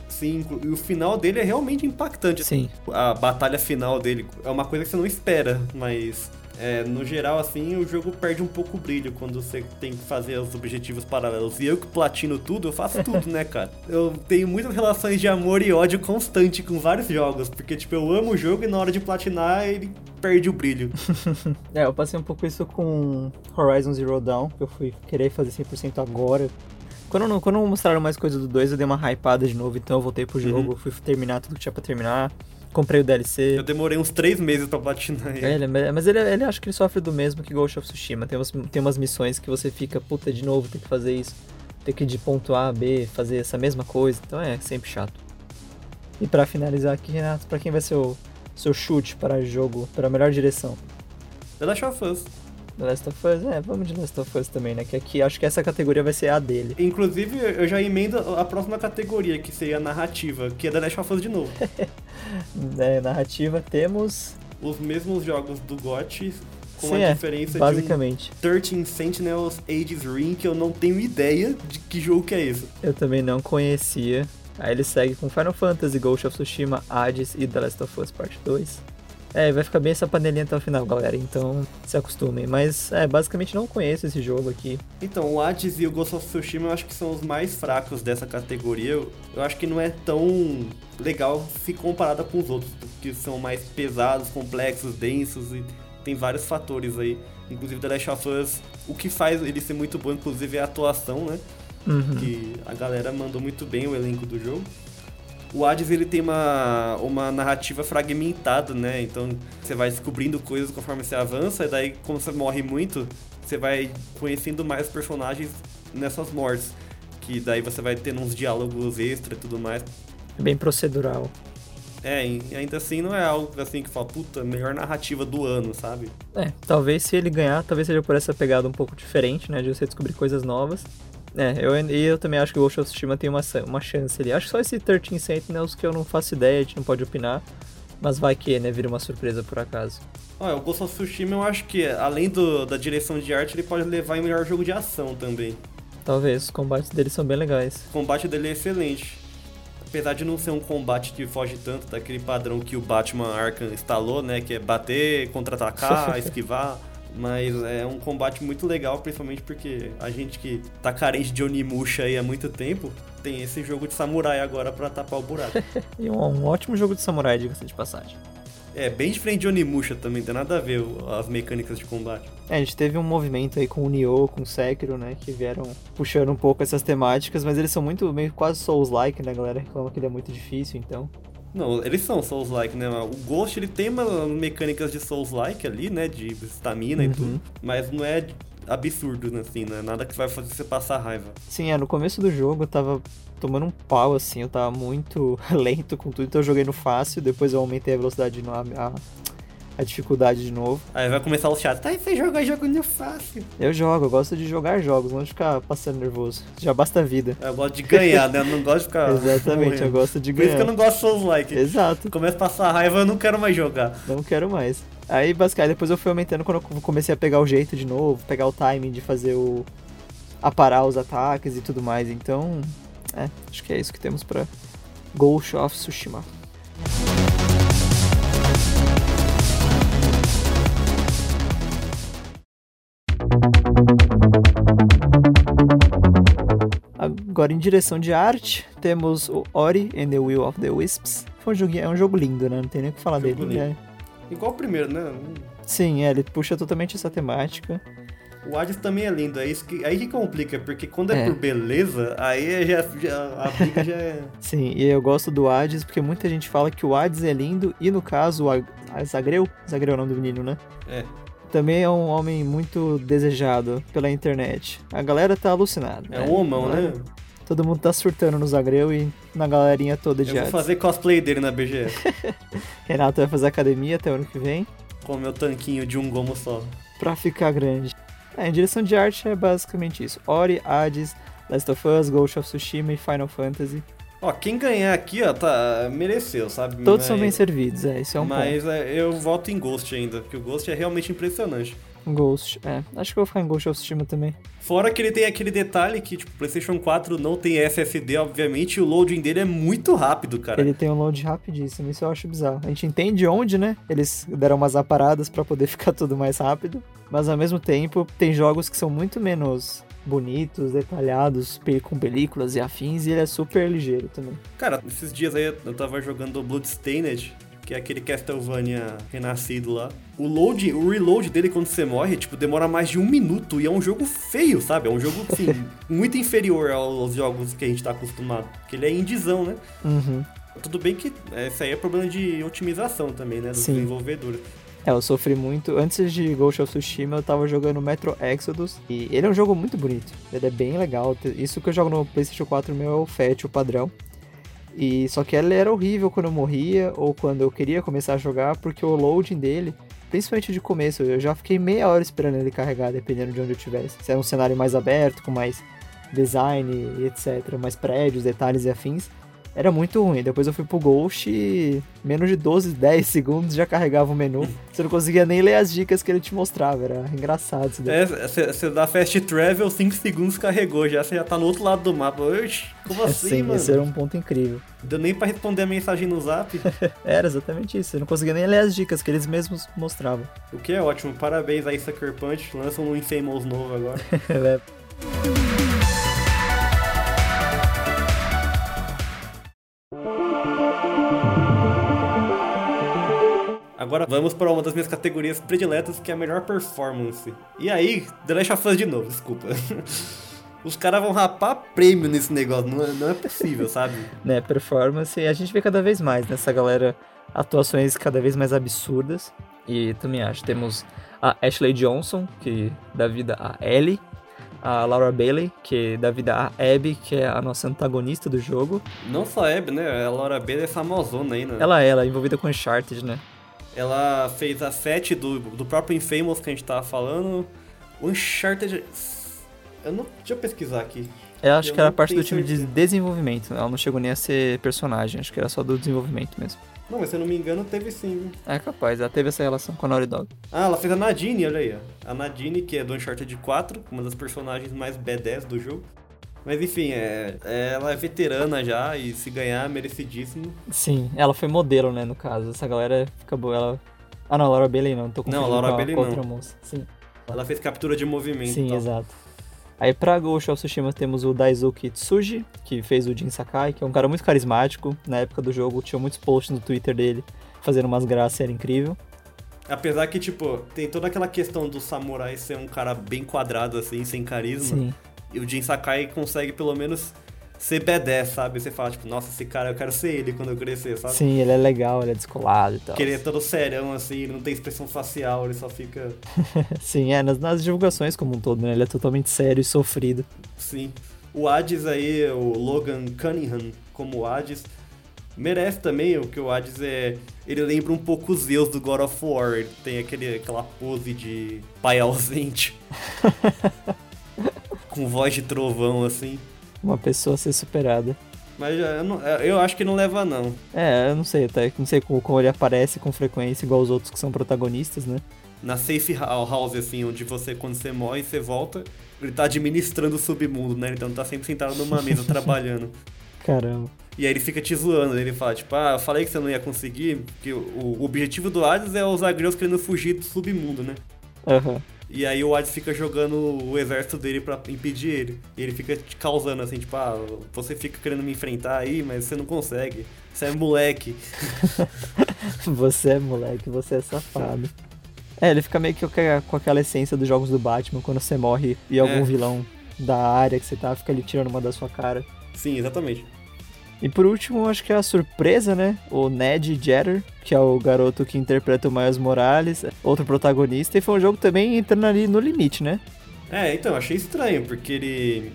Sim, e o final dele é realmente impactante. Sim. A batalha final dele é uma coisa que você não espera, mas é, no geral, assim, o jogo perde um pouco o brilho quando você tem que fazer os objetivos paralelos. E eu que platino tudo, eu faço tudo, né, cara? Eu tenho muitas relações de amor e ódio constante com vários jogos, porque, tipo, eu amo o jogo e na hora de platinar ele perde o brilho. [LAUGHS] é, eu passei um pouco isso com Horizon Zero Dawn, que eu fui querer fazer 100% agora. Quando, não, quando mostraram mais coisas do 2, eu dei uma hypada de novo, então eu voltei pro jogo, uhum. fui terminar tudo que tinha pra terminar. Comprei o DLC. Eu demorei uns três meses pra platinar ele. É, mas ele, ele acho que ele sofre do mesmo que Ghost of Tsushima. Tem, umas, tem umas missões que você fica, puta, de novo, tem que fazer isso. Tem que ir de ponto A a B, fazer essa mesma coisa. Então é sempre chato. E para finalizar aqui, Renato, pra quem vai ser o seu chute para o jogo, para melhor direção? The Last of Us. The Last of Us, é, vamos de Last of Us também, né? Que aqui acho que essa categoria vai ser a dele. Inclusive, eu já emendo a próxima categoria, que seria a narrativa, que é The Last of Us de novo. [LAUGHS] é, narrativa temos. Os mesmos jogos do GOT, com Sim, a é, diferença basicamente. de um 13 Sentinels Ages Ring, que eu não tenho ideia de que jogo que é esse. Eu também não conhecia. Aí ele segue com Final Fantasy, Ghost of Tsushima, Hades e The Last of Us Part 2. É, vai ficar bem essa panelinha até o final, galera. Então se acostumem. Mas, é, basicamente não conheço esse jogo aqui. Então, o Hades e o Ghost of Tsushima eu acho que são os mais fracos dessa categoria. Eu, eu acho que não é tão legal se comparada com os outros, que são mais pesados, complexos, densos e tem vários fatores aí. Inclusive, The Last of Us, o que faz ele ser muito bom, inclusive, é a atuação, né? Uhum. Que a galera mandou muito bem o elenco do jogo. O Hades ele tem uma, uma narrativa fragmentada, né? Então você vai descobrindo coisas conforme você avança, e daí, como você morre muito, você vai conhecendo mais personagens nessas mortes. Que daí você vai tendo uns diálogos extra e tudo mais. É bem procedural. É, e ainda assim não é algo assim que fala, puta, melhor narrativa do ano, sabe? É, talvez se ele ganhar, talvez seja por essa pegada um pouco diferente, né? De você descobrir coisas novas. É, eu, e eu também acho que o Ghost of Tsushima tem uma, uma chance ali. Acho que só esse 13 Sentinels que eu não faço ideia, a gente não pode opinar. Mas vai que, né, vira uma surpresa por acaso. Olha, o Ghost of Tsushima eu acho que, além do, da direção de arte, ele pode levar em melhor jogo de ação também. Talvez, os combates dele são bem legais. O combate dele é excelente. Apesar de não ser um combate que foge tanto daquele padrão que o Batman Arkham instalou, né? Que é bater, contra-atacar, [LAUGHS] esquivar. Mas é um combate muito legal, principalmente porque a gente que tá carente de Onimusha aí há muito tempo, tem esse jogo de samurai agora para tapar o buraco. [LAUGHS] e um, um, ótimo jogo de samurai, diga-se de passagem. É, bem diferente de Onimusha também, tem nada a ver as mecânicas de combate. É, a gente teve um movimento aí com o Nioh, com o Sekiro, né, que vieram puxando um pouco essas temáticas, mas eles são muito, meio quase Souls-like, né, a galera reclama que ele é muito difícil, então... Não, eles são Souls-like, né? O Ghost ele tem uma mecânicas de Souls-like ali, né? De estamina uhum. e tudo. Mas não é absurdo, né, assim, né? Nada que vai fazer você passar raiva. Sim, é, no começo do jogo eu tava tomando um pau, assim, eu tava muito [LAUGHS] lento com tudo, então eu joguei no fácil, depois eu aumentei a velocidade, no, a, a dificuldade de novo. Aí vai começar o chat. Tá, você joga jogo no fácil. Eu jogo, eu gosto de jogar jogos, não de ficar passando nervoso. Já basta a vida. Eu gosto de ganhar, né? Eu não gosto de ficar. [LAUGHS] Exatamente, morrendo. eu gosto de ganhar. Por isso que eu não gosto de Souls Like. Exato. Começa a passar raiva, eu não quero mais jogar. Não quero mais. Aí, basicamente, depois eu fui aumentando quando eu comecei a pegar o jeito de novo, pegar o timing de fazer o. aparar os ataques e tudo mais. Então, é, acho que é isso que temos pra Ghost of Tsushima. Agora, em direção de arte, temos o Ori and the Will of the Wisps. Foi um joguinho, é um jogo lindo, né? Não tem nem o que falar jogo dele. É. Igual o primeiro, né? Sim, é, ele puxa totalmente essa temática. O Hades também é lindo, é isso que, aí que complica, porque quando é, é. por beleza, aí já, já, a briga já é... [LAUGHS] Sim, e eu gosto do Hades porque muita gente fala que o Hades é lindo e no caso o Zagreu, Zagreu é o nome do menino, né? É também é um homem muito desejado pela internet. A galera tá alucinada. É um homão, né? Todo mundo tá surtando no Zagreu e na galerinha toda de Eu vou fazer cosplay dele na BGS. [LAUGHS] Renato vai fazer academia até o ano que vem. Com o meu tanquinho de um gomo só. Pra ficar grande. É, em direção de arte é basicamente isso. Ori, Hades, Last of Us, Ghost of Tsushima e Final Fantasy. Ó, quem ganhar aqui, ó, tá, mereceu, sabe? Todos Mas- são bem servidos, é, isso é um Mas é, eu voto em Ghost ainda, porque o Ghost é realmente impressionante. ponto. Ghost, é. Acho que eu vou ficar em Ghost of Tsushima também. Fora que ele tem aquele detalhe que, tipo, o PlayStation 4 não tem SSD, obviamente, e o loading dele é muito rápido, cara. Ele tem um load rapidíssimo, isso eu acho bizarro. A gente entende onde, né? Eles deram umas aparadas pra poder [LAUGHS] ficar tudo mais rápido, mas ao mesmo tempo tem jogos que são muito menos bonitos, detalhados, com películas e afins, e ele é super ligeiro também. Cara, esses dias aí eu tava jogando Bloodstained, que é aquele Castlevania renascido lá. O load, o reload dele quando você morre, tipo, demora mais de um minuto e é um jogo feio, sabe? É um jogo, assim, [LAUGHS] muito inferior aos jogos que a gente tá acostumado. Porque ele é indizão, né? Uhum. Tudo bem que isso aí é problema de otimização também, né? Dos Sim. desenvolvedores. É, eu sofri muito. Antes de Ghost of Tsushima, eu tava jogando Metro Exodus. E ele é um jogo muito bonito. Ele é bem legal. Isso que eu jogo no PlayStation 4 meu é o FAT, o padrão. E só que ele era horrível quando eu morria ou quando eu queria começar a jogar, porque o loading dele, principalmente de começo, eu já fiquei meia hora esperando ele carregar, dependendo de onde eu estivesse. Se era um cenário mais aberto, com mais design etc, mais prédios, detalhes e afins, era muito ruim. Depois eu fui pro Ghost e menos de 12, 10 segundos já carregava o menu. Você não conseguia nem ler as dicas que ele te mostrava, era engraçado isso daí. É, você dá fast travel, 5 segundos carregou já, você já tá no outro lado do mapa. Oxi, como assim, Sim, mano? esse era um ponto incrível. Deu nem pra responder a mensagem no zap, [LAUGHS] Era exatamente isso, você não conseguia nem ler as dicas que eles mesmos mostravam. o que é ótimo. Parabéns aí, Sucker Punch. Lançam um Infamous novo agora. [LAUGHS] É, Agora vamos para uma das minhas categorias prediletas, que é a melhor performance. E aí, The Last of Us de novo, desculpa. [LAUGHS] Os caras vão rapar prêmio nesse negócio, não é, não é possível, sabe? né, performance, e a gente vê cada vez mais nessa galera atuações cada vez mais absurdas. E também acho, temos a Ashley Johnson, que dá vida a Ellie, a Laura Bailey, que dá vida a Abby, que é a nossa antagonista do jogo. Não só a Abby, né? A Laura Bailey é famosona aí, né? Ela é, ela é envolvida com Uncharted, né? Ela fez a 7 do, do próprio Infamous que a gente tava falando. O Uncharted... Eu não... Deixa eu pesquisar aqui. Eu acho Eu que era parte do time de certeza. desenvolvimento, ela não chegou nem a ser personagem, acho que era só do desenvolvimento mesmo. Não, mas se eu não me engano, teve sim. viu? É capaz, ela teve essa relação com a Naughty Dog. Ah, ela fez a Nadine, olha aí. A Nadine, que é do Uncharted 4, uma das personagens mais B10 do jogo. Mas enfim, é, ela é veterana já e se ganhar, merecidíssimo. Sim, ela foi modelo, né, no caso. Essa galera fica boa, ela... Ah não, Laura Bailey não, tô confundindo Laura com, Bailey com não. outra moça. Sim, Ela fez captura de movimento. Sim exato. Aí pra Ghost of Tsushima temos o Daisuke Tsuji, que fez o Jin Sakai, que é um cara muito carismático. Na época do jogo tinha muitos posts no Twitter dele fazendo umas graças, era incrível. Apesar que, tipo, tem toda aquela questão do samurai ser um cara bem quadrado, assim, sem carisma. Sim, E o Jin Sakai consegue, pelo menos, ser B10, sabe? Você fala, tipo, nossa, esse cara, eu quero ser ele quando eu crescer, sabe? sim, ele é legal, ele é descolado e tal. Que ele é todo serão, assim, ele não tem expressão facial, ele só fica... [LAUGHS] Sim, é, nas, nas divulgações como um todo, né? Ele é totalmente sério e sofrido. Sim. O Hades aí, o Logan Cunningham como Hades, merece também, o que o Hades é... Ele lembra um pouco os Zeus do God of War, ele tem aquele, aquela pose de pai ausente. [LAUGHS] com voz de trovão, assim. Uma pessoa a ser superada. Mas eu, não- eu acho que não leva, não. É, eu não sei, até não sei como, como ele aparece com frequência, igual os outros que são protagonistas, né? Na safe house, assim, onde você, quando você morre, você volta, ele tá administrando o submundo, né? Então tá sempre sentado numa [LAUGHS] mesa trabalhando. Caramba. E aí ele fica te zoando, ele fala, tipo, ah, eu falei que você não ia conseguir, porque o, o objetivo do Hades é os agreus querendo fugir do submundo, né? Aham. E aí o Hades fica jogando o exército dele pra impedir ele. E ele fica te causando assim, tipo, ah, você fica querendo me enfrentar aí, mas você não consegue. Você é moleque. [LAUGHS] Você é moleque, você é safado. É, ele fica meio que com aquela essência dos jogos do Batman, quando você morre e algum É. vilão da área que você tá fica ali tirando uma da sua cara. Sim, exatamente. E por último, acho que é a surpresa, né? O Ned Jeter, que é o garoto que interpreta o Miles Morales, outro protagonista, e foi um jogo também entrando ali no limite, né? É, então, achei estranho, porque ele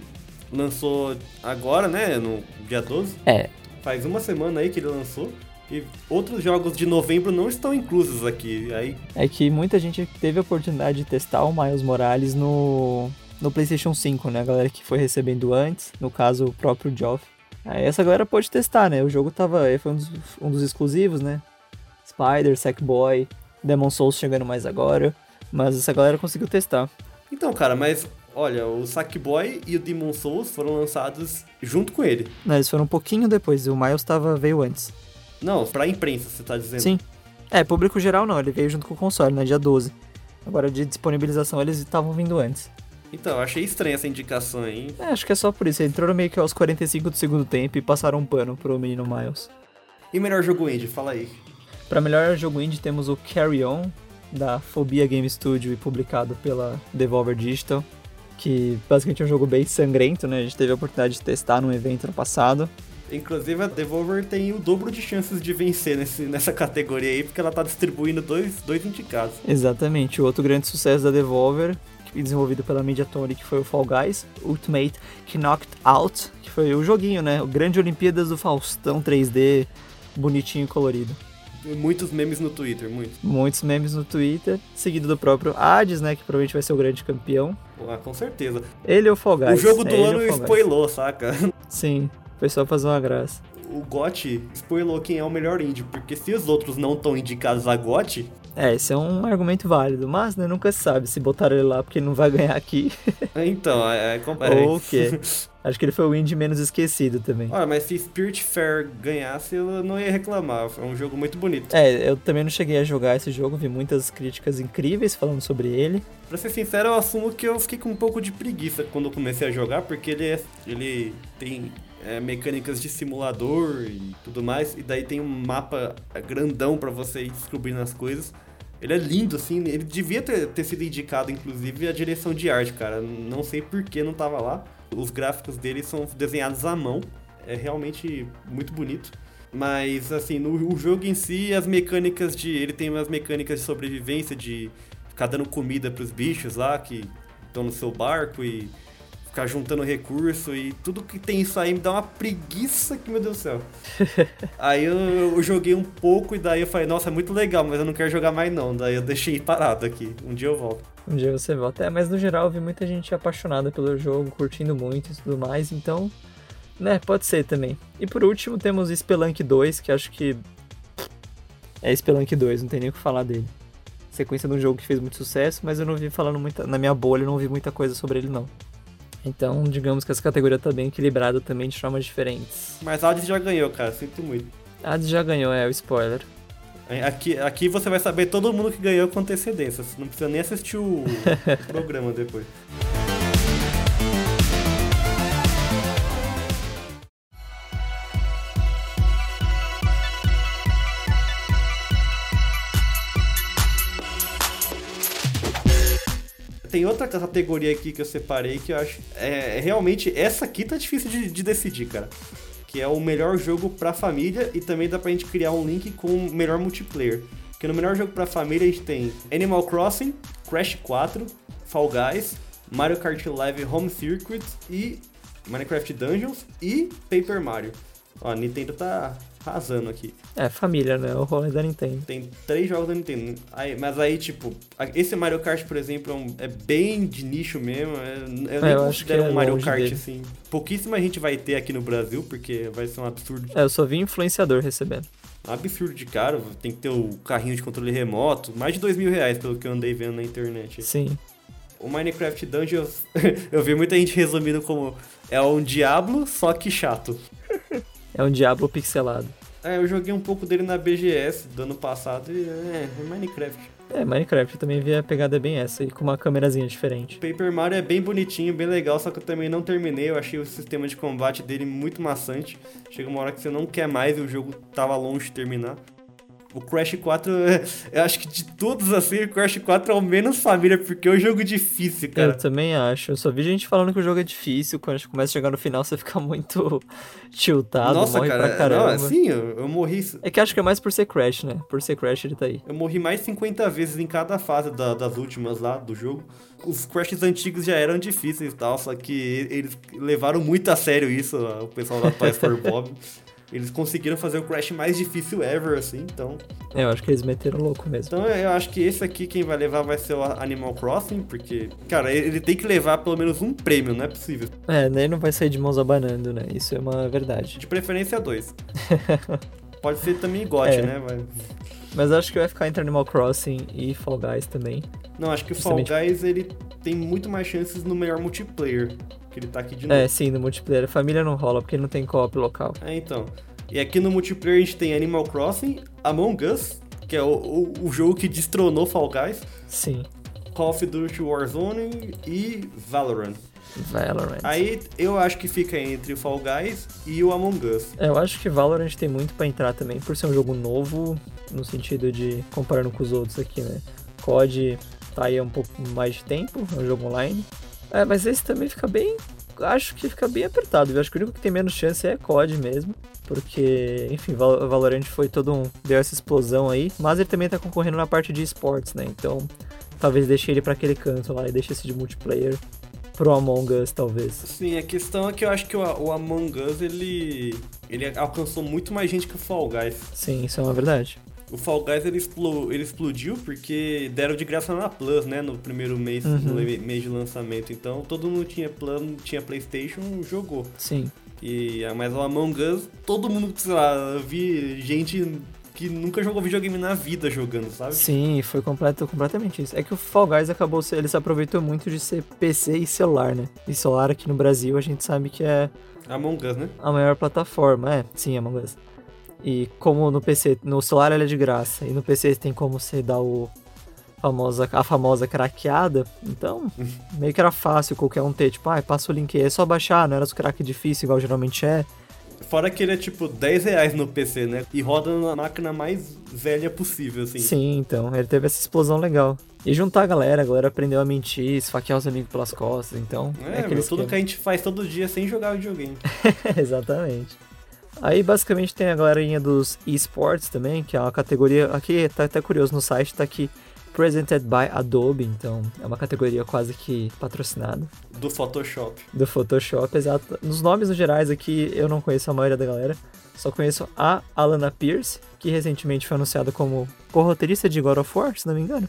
lançou agora, né, no dia 12. É, Faz uma semana aí que ele lançou. E outros jogos de novembro não estão inclusos aqui. Aí, é que muita gente teve a oportunidade de testar o Miles Morales no, no PlayStation 5, né? A galera que foi recebendo antes, no caso o próprio Geoff. Aí essa galera pode testar, né? O jogo tava. Foi um dos, um dos exclusivos, né? Spider, Sackboy, Demon Souls chegando mais agora. Mas essa galera conseguiu testar. Então, cara, mas olha, o Sackboy e o Demon Souls foram lançados junto com ele. Não, eles foram um pouquinho depois, o Miles tava, veio antes. Não, pra imprensa, você tá dizendo? Sim. É, público geral não, ele veio junto com o console, né? Dia 12. Agora de disponibilização eles estavam vindo antes. Então, achei estranha essa indicação aí. É, acho que é só por isso. Entraram meio que aos 45 do segundo tempo e passaram um pano pro menino Miles. E melhor jogo indie, fala aí. Pra melhor jogo indie temos o Carry On, da Phobia Game Studio e publicado pela Devolver Digital. Que basicamente é um jogo bem sangrento, né? A gente teve a oportunidade de testar num evento no passado. Inclusive a Devolver tem o dobro de chances de vencer nesse, nessa categoria aí, porque ela tá distribuindo dois, dois indicados. Exatamente. O outro grande sucesso da Devolver, desenvolvido pela Mediatonic, foi o Fall Guys Ultimate Knocked Out, que foi o joguinho, né? O Grande Olimpíadas do Faustão 3D, bonitinho e colorido. Muitos memes no Twitter, muitos. Muitos memes no Twitter, seguido do próprio Hades, né? Que provavelmente vai ser o grande campeão. Ah, com certeza. Ele é o Fall Guys. O jogo do é ano spoilou, saca? Sim, foi só fazer uma graça. O GOT spoilou quem é o melhor indie, porque se os outros não estão indicados a GOT... É, esse é um argumento válido, mas né, nunca se sabe se botaram ele lá porque ele não vai ganhar aqui. [LAUGHS] então, é... é... Ou o quê? [LAUGHS] Acho que ele foi o indie menos esquecido também. Olha, mas se Spirit Fair ganhasse, eu não ia reclamar. Foi um jogo muito bonito. É, eu também não cheguei a jogar esse jogo, vi muitas críticas incríveis falando sobre ele. Pra ser sincero, eu assumo que eu fiquei com um pouco de preguiça quando eu comecei a jogar, porque ele, é, ele tem é, mecânicas de simulador e tudo mais, e daí tem um mapa grandão para você ir descobrindo as coisas. Ele é lindo, assim, ele devia ter, ter sido indicado, inclusive, a direção de arte, cara. Não sei por que não tava lá. Os gráficos dele são desenhados à mão. É realmente muito bonito. Mas, assim, no o jogo em si, as mecânicas de. Ele tem umas mecânicas de sobrevivência, de ficar dando comida pros bichos lá que estão no seu barco e ficar juntando recurso e tudo que tem isso aí me dá uma preguiça que, meu Deus do céu. [LAUGHS] aí eu, eu, joguei um pouco e daí eu falei, nossa, é muito legal, mas eu não quero jogar mais não. Daí eu deixei parado aqui. Um dia eu volto. Um dia você volta. É, mas no geral eu vi muita gente apaixonada pelo jogo, curtindo muito e tudo mais, então. Né, pode ser também. E por último temos Spelunk 2, que acho que. É Spelunk 2, não tem nem o que falar dele. Sequência de um jogo que fez muito sucesso, mas eu não vi falando muita. Na minha bolha, eu não vi muita coisa sobre ele, não. Então, digamos que essa categoria tá bem equilibrada também de formas diferentes. Mas Hades já ganhou, cara, sinto muito. Hades já ganhou, é o spoiler. É, aqui, aqui você vai saber todo mundo que ganhou com antecedência. Você não precisa nem assistir o [LAUGHS] programa depois. Tem outra categoria aqui que eu separei que eu acho. É, realmente, essa aqui tá difícil de, de decidir, cara. Que é o melhor jogo pra família e também dá pra gente criar um link com o melhor multiplayer. Porque no melhor jogo pra família a gente tem Animal Crossing, Crash 4, Fall Guys, Mario Kart Live Home Circuit e Minecraft Dungeons e Paper Mario. Ó, a Nintendo tá arrasando aqui. É, família, né? O rolê da Nintendo. Tem três jogos da Nintendo. Aí, mas aí, tipo, esse Mario Kart, por exemplo, é, um, é bem de nicho mesmo. É, eu nem é, eu considero é um Mario Kart dele. assim. Pouquíssima gente vai ter aqui no Brasil, porque vai ser um absurdo. É, eu só vi influenciador recebendo. Absurdo de caro, tem que ter o carrinho de controle remoto, mais de dois mil reais, pelo que eu andei vendo na internet. Sim. O Minecraft Dungeons, [LAUGHS] eu vi muita gente resumindo como é um Diablo, só que chato. É um Diablo pixelado. É, eu joguei um pouco dele na BGS do ano passado e é, é Minecraft. É, Minecraft também vi a pegada bem essa, e com uma câmerazinha diferente. Paper Mario é bem bonitinho, bem legal, só que eu também não terminei, eu achei o sistema de combate dele muito maçante. Chega uma hora que você não quer mais e o jogo tava longe de terminar. O Crash 4, [LAUGHS] eu acho que de todos assim, o Crash 4 é o menos família, porque é um jogo difícil, cara. Eu também acho. Eu só vi gente falando que o jogo é difícil, quando a gente começa a chegar no final, você fica [LAUGHS] muito tiltado, Nossa, morre cara, pra caramba. Não, assim, eu, eu morri... É que acho que é mais por ser Crash, né? Por ser Crash, ele tá aí. Eu morri mais 50 vezes em cada fase da, das últimas lá do jogo. Os Crashes antigos já eram difíceis e tal, só que eles levaram muito a sério isso, o pessoal da Toys for [LAUGHS] Bob. Eles conseguiram fazer o Crash mais difícil ever, assim, então. É, eu acho que eles meteram louco mesmo. Então eu acho que esse aqui quem vai levar vai ser o Animal Crossing, porque, cara, ele tem que levar pelo menos um prêmio, não é possível. É, nem não vai sair de mãos abanando, né? Isso é uma verdade. De preferência dois. [LAUGHS] Pode ser também GOT, É. né? Mas... Mas acho que vai ficar entre Animal Crossing e Fall Guys também. Não, acho que o Fall Justamente. Guys ele tem muito mais chances no melhor multiplayer. Que ele tá aqui de novo. É, sim, no multiplayer. Família não rola porque não tem co-op local. É, então. E aqui no multiplayer a gente tem Animal Crossing, Among Us, que é o, o, o jogo que destronou Fall Guys, Sim, Call of Duty Warzone e Valorant. Valorant. Aí eu acho que fica entre o Fall Guys e o Among Us. É, eu acho que Valorant tem muito pra entrar também, por ser um jogo novo, no sentido de comparando com os outros aqui, né? COD tá aí há um pouco mais de tempo, é um jogo online. É, mas esse também fica bem. Acho que fica bem apertado. Eu acho que o único que tem menos chance é COD mesmo. Porque, enfim, Val- Valorant foi todo um. deu essa explosão aí. Mas ele também tá concorrendo na parte de esportes, né? Então, talvez deixe ele pra aquele canto lá e deixe esse de multiplayer pro Among Us, talvez. Sim, a questão é que eu acho que o, o Among Us ele, ele alcançou muito mais gente que o Fall Guys. Sim, isso é uma verdade. O Fall Guys ele, explo- ele explodiu porque deram de graça na Plus, né? No primeiro mês, Uhum. no mês de lançamento. Então todo mundo tinha plano, tinha Playstation, jogou. Sim. E, mas o Among Us, todo mundo, sei lá, eu vi gente que nunca jogou videogame na vida jogando, sabe? Sim, foi completo, completamente isso. É que o Fall Guys acabou, ele se aproveitou muito de ser PC e celular, né? E celular aqui no Brasil a gente sabe que é Among Us, né? a maior plataforma, é, sim, Among Us. E como no PC, no celular ele é de graça, e no PC tem como você dar o famosa, a famosa craqueada, então [LAUGHS] meio que era fácil qualquer um ter, tipo, ah, passa o link aí, é só baixar, não era os crack difícil igual geralmente é. Fora que ele é tipo 10 reais no PC, né? E roda na máquina mais velha possível, assim. Sim, então, ele teve essa explosão legal. E juntar a galera, a galera aprendeu a mentir, esfaquear os amigos pelas costas, então. É, aquele meu, tudo que a gente faz todo dia sem jogar videogame. [LAUGHS] Exatamente. Aí basicamente tem a galerinha dos esports também, que é uma categoria. Aqui tá até curioso no site, tá aqui Presented by Adobe, então é uma categoria quase que patrocinada Do Photoshop. do Photoshop, exato. Nos nomes no gerais aqui eu não conheço a maioria da galera, só conheço a Alana Pierce, que recentemente foi anunciada como co-roteirista de God of War, se não me engano,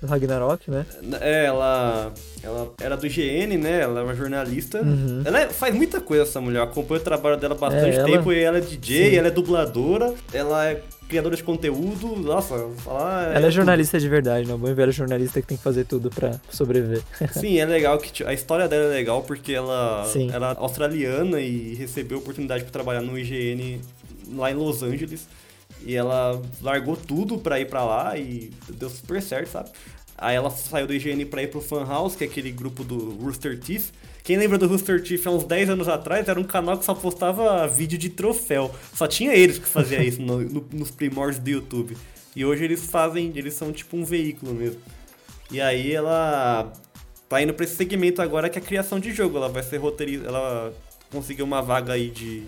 do Ragnarok, né? É, ela, ela era do GN, né? Ela é uma jornalista. Uhum. Ela é- faz muita coisa, essa mulher. Eu acompanho o trabalho dela há bastante É, ela- tempo. E ela é DJ, Sim. ela é dubladora, ela é criadora de conteúdo. Nossa, falar. Ela é jornalista de verdade, né? O bom velho jornalista que tem que fazer tudo pra sobreviver. [LAUGHS] Sim, é legal que tipo, a história dela é legal porque ela Sim. era australiana e recebeu a oportunidade para trabalhar no IGN lá em Los Angeles. E ela largou tudo pra ir pra lá e deu super certo, sabe? Aí ela saiu do IGN pra ir pro Fan House, que é aquele grupo do Rooster Teeth. Quem lembra do Rooster Teeth há uns 10 anos atrás, era um canal que só postava vídeo de troféu. Só tinha eles que faziam isso no- no- nos primórdios do YouTube. E hoje eles fazem, eles são tipo um veículo mesmo. E aí ela tá indo pra esse segmento agora que é a criação de jogo. Ela vai ser roteirista. Ela conseguiu uma vaga aí de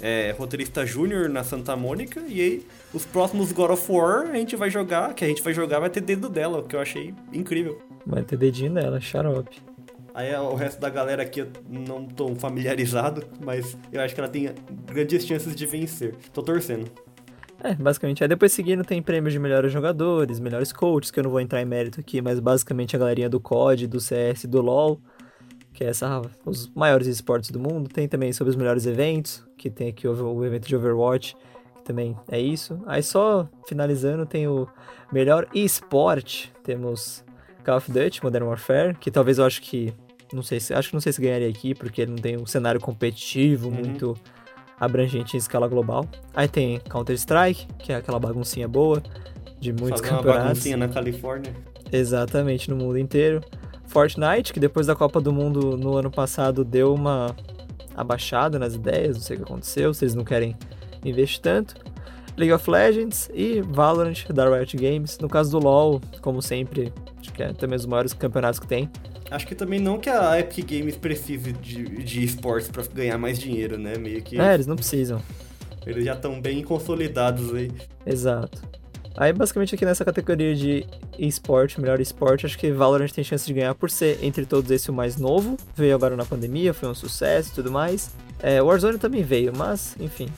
é, roteirista júnior na Santa Mônica. E aí, os próximos God of War a gente vai jogar, que a gente vai jogar, vai ter dedo dela, o que eu achei incrível. Vai ter dedinho dela, xarope. Aí o resto da galera aqui eu não tô familiarizado, mas eu acho que ela tem grandes chances de vencer. Tô torcendo. É, basicamente. Aí depois seguindo tem prêmios de melhores jogadores, melhores coaches, que eu não vou entrar em mérito aqui, mas basicamente a galerinha do COD, do CS, do LoL, que é essa, os maiores esportes do mundo. Tem também sobre os melhores eventos, que tem aqui o, o evento de Overwatch, que também é isso. Aí só finalizando tem o melhor eSport, temos Call of Duty, Modern Warfare, que talvez eu acho que não sei se acho que não sei se ganharia aqui porque ele não tem um cenário competitivo Uhum. muito abrangente em escala global. Aí tem Counter Strike, que é aquela baguncinha boa de muitos Fazer uma campeonatos. baguncinha na Califórnia. Exatamente, no mundo inteiro. Fortnite, que depois da Copa do Mundo no ano passado deu uma abaixada nas ideias, não sei o que aconteceu, se eles não querem investir tanto. League of Legends e Valorant da Riot Games. No caso do LoL, como sempre, acho que é também os maiores campeonatos que tem. Acho que também não que a Epic Games precise de, de esportes pra ganhar mais dinheiro, né? Meio que É, eles não precisam. eles já estão bem consolidados aí. Exato. Aí, basicamente, aqui nessa categoria de esporte, melhor esporte, acho que Valorant tem chance de ganhar por ser, entre todos, esse o mais novo. Veio agora na pandemia, foi um sucesso e tudo mais. É, Warzone também veio, mas, enfim,